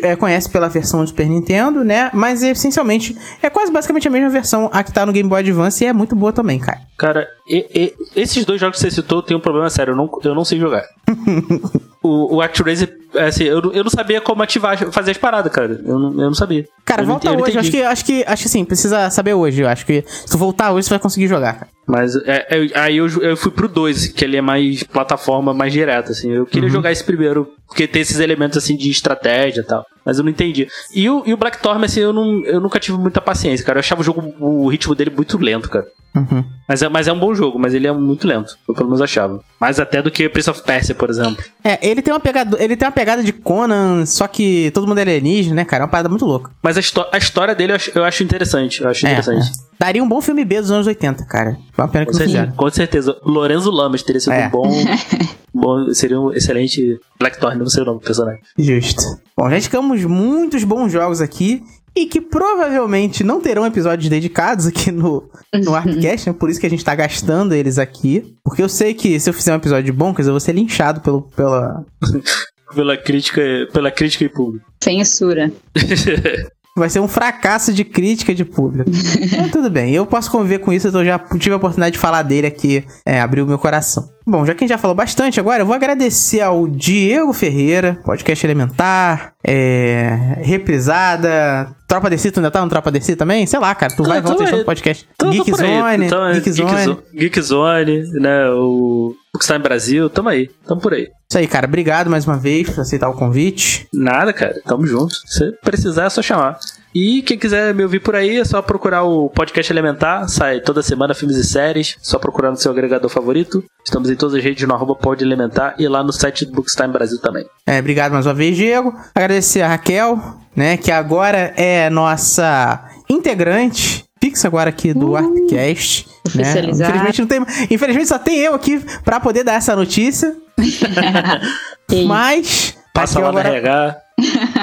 é, conhece pela versão do Super Nintendo, né? Mas essencialmente é quase basicamente a mesma versão a que tá no Game Boy Advance e é muito boa também, cara. Cara, e- e- esses dois jogos que você citou tem um problema sério, eu não, eu não sei jogar. o, o ActRaiser, assim, eu, não- eu não sabia como ativar, fazer as paradas, cara. Eu não, eu não sabia. Cara, Eu não volta eu hoje. não Acho que, acho que, acho que sim, precisa saber hoje. Eu acho que se tu voltar hoje, você vai conseguir jogar, cara. Mas é, é, aí eu, eu fui pro 2, que ele é mais plataforma, mais direta, assim. Eu queria jogar esse primeiro, porque tem esses elementos assim de estratégia e tal. Mas eu não entendi. E o, e o Blackthorn, assim, eu, não, eu nunca tive muita paciência, cara. Eu achava o jogo, o ritmo dele muito lento, cara. Uhum. Mas é, mas é um bom jogo, mas ele é muito lento. Eu pelo menos achava. Mais até do que Prince of Persia, por exemplo. É, ele tem uma pegada, ele tem uma pegada de Conan, só que todo mundo é alienígena, né, cara? É uma parada muito louca. Mas a, a história dele eu acho, eu acho interessante. Eu acho É, interessante. é. Daria um bom filme B dos anos 80, cara. Foi uma pena que Com certeza. Com certeza. Lorenzo Lamas teria sido É. um bom, bom. Seria um excelente Blackthorn, não sei o nome do personagem. Justo. Bom, já ficamos muitos bons jogos aqui. E que provavelmente não terão episódios dedicados aqui no, no Arpcast, né? Por isso que a gente tá gastando eles aqui. Porque eu sei que se eu fizer um episódio de bonkers, eu vou ser linchado pelo, pela, Pela crítica, pela crítica e público. Censura. Vai ser um fracasso de crítica de público. Mas tudo bem, eu posso conviver com isso, eu já tive a oportunidade de falar dele aqui, é, abriu o meu coração. Bom, já que a gente já falou bastante, agora eu vou agradecer ao Diego Ferreira, podcast Elementar, é, Reprisada, Tropa DC, tu ainda tá no Tropa DC também? Sei lá, cara, tu vai e volta deixando o podcast. Geek. Zone, Então, Geek Zone. Zo- Geek Zone, né? O Bookstime Brasil, tamo aí, tamo por aí. Isso aí, cara, obrigado mais uma vez por aceitar o convite. Nada, cara, tamo junto. Se precisar é só chamar. E quem quiser me ouvir por aí, é só procurar o podcast Elementar. Sai toda semana filmes e séries. Só procurar no seu agregador favorito. Estamos em todas as redes no arroba Pod Elementar e lá no site do Bookstime Brasil também. É, obrigado mais uma vez, Diego. Agradecer a Raquel, né, que agora é nossa integrante fixa agora aqui do Artcast. Né? Infelizmente, não tem, infelizmente só tem eu aqui pra poder dar essa notícia, mas Passa Raquel lá no agora, RH.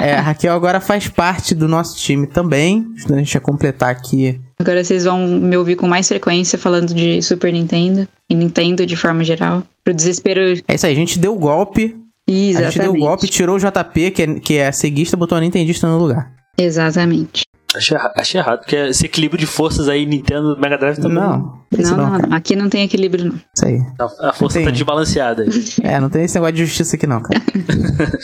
é, a Raquel agora faz parte do nosso time também, a gente a completar aqui. agora vocês vão me ouvir com mais frequência falando de Super Nintendo e Nintendo de forma geral. Pro desespero. É isso aí, a gente deu o golpe, a Exatamente. gente deu o golpe, tirou o JP, que é, que é ceguista, botou a Nintendista no lugar. Exatamente. Achei, achei errado, porque esse equilíbrio de forças aí, Nintendo Mega Drive tá Não, Não, não, não. Aqui não tem equilíbrio, não. Isso aí. A, a força tá desbalanceada. aí. É, não tem esse negócio de justiça aqui não, cara.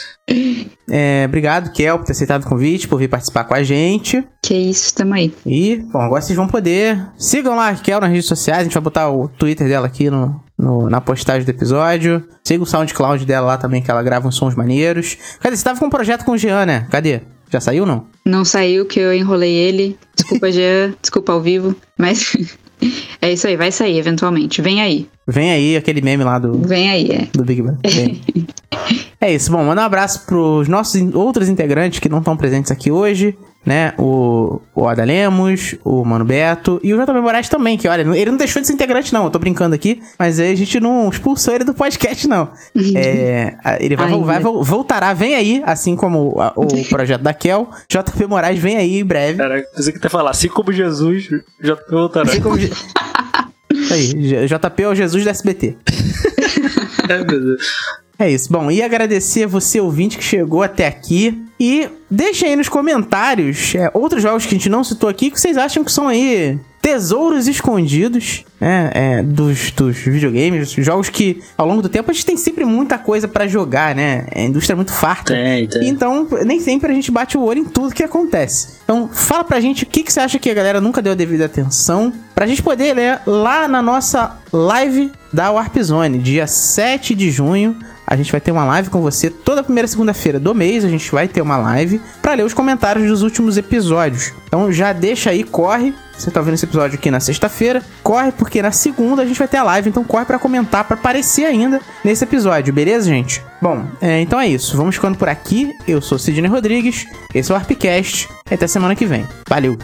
é, obrigado, Kel, por ter aceitado o convite, por vir participar com a gente. Que isso, tamo aí. E, bom, agora vocês vão poder. Sigam lá a Kel nas redes sociais, a gente vai botar o Twitter dela aqui no, no- na postagem do episódio. Siga o SoundCloud dela lá também, que ela grava uns sons maneiros. Cadê? Você tava com um projeto com o Jean, né? Cadê? Já saiu não? Não saiu que eu enrolei ele. Desculpa, Jean. Desculpa ao vivo. Mas é isso aí, vai sair eventualmente. Vem aí. Vem aí aquele meme lá do, Vem aí, é. do Big Bang. Vem. é isso. Bom, manda um abraço pros nossos outros integrantes que não estão presentes aqui hoje. Né, o, o Ada Lemos, o Mano Beto e o JB Moraes também, que olha, ele não deixou de ser integrante, não. Eu tô brincando aqui, mas aí a gente não expulsou ele do podcast, não. É, ele vai, vai vol- voltará, vem aí, assim como a- o projeto da Kel. JP Moraes vem aí em breve. Cara, você que até falar, assim como Jesus, já voltará. Assim como. Aí, JP é o Jesus do SBT. Ai, meu Deus. É isso. Bom, e agradecer a você, ouvinte, que chegou até aqui. E deixa aí nos comentários é, outros jogos que a gente não citou aqui que vocês acham que são aí tesouros escondidos né, é, dos, dos videogames. Jogos que, ao longo do tempo, a gente tem sempre muita coisa pra jogar, né? A indústria é muito farta. Tem, tem. Então, nem sempre a gente bate o olho em tudo que acontece. Então, fala pra gente o que, que você acha que a galera nunca deu a devida atenção. Pra gente poder ler lá na nossa live da Warp Zone, dia 7 de junho. A gente vai ter uma live com você toda primeira segunda-feira do mês. A gente vai ter uma live pra ler os comentários dos últimos episódios. Então já deixa aí, corre. Você tá vendo esse episódio aqui na sexta-feira. Corre, porque na segunda a gente vai ter a live. Então corre pra comentar, pra aparecer ainda nesse episódio, beleza, gente? Bom, é, então é isso. Vamos ficando por aqui. Eu sou Sidney Rodrigues. Esse é o Arpcast. Até semana que vem. Valeu!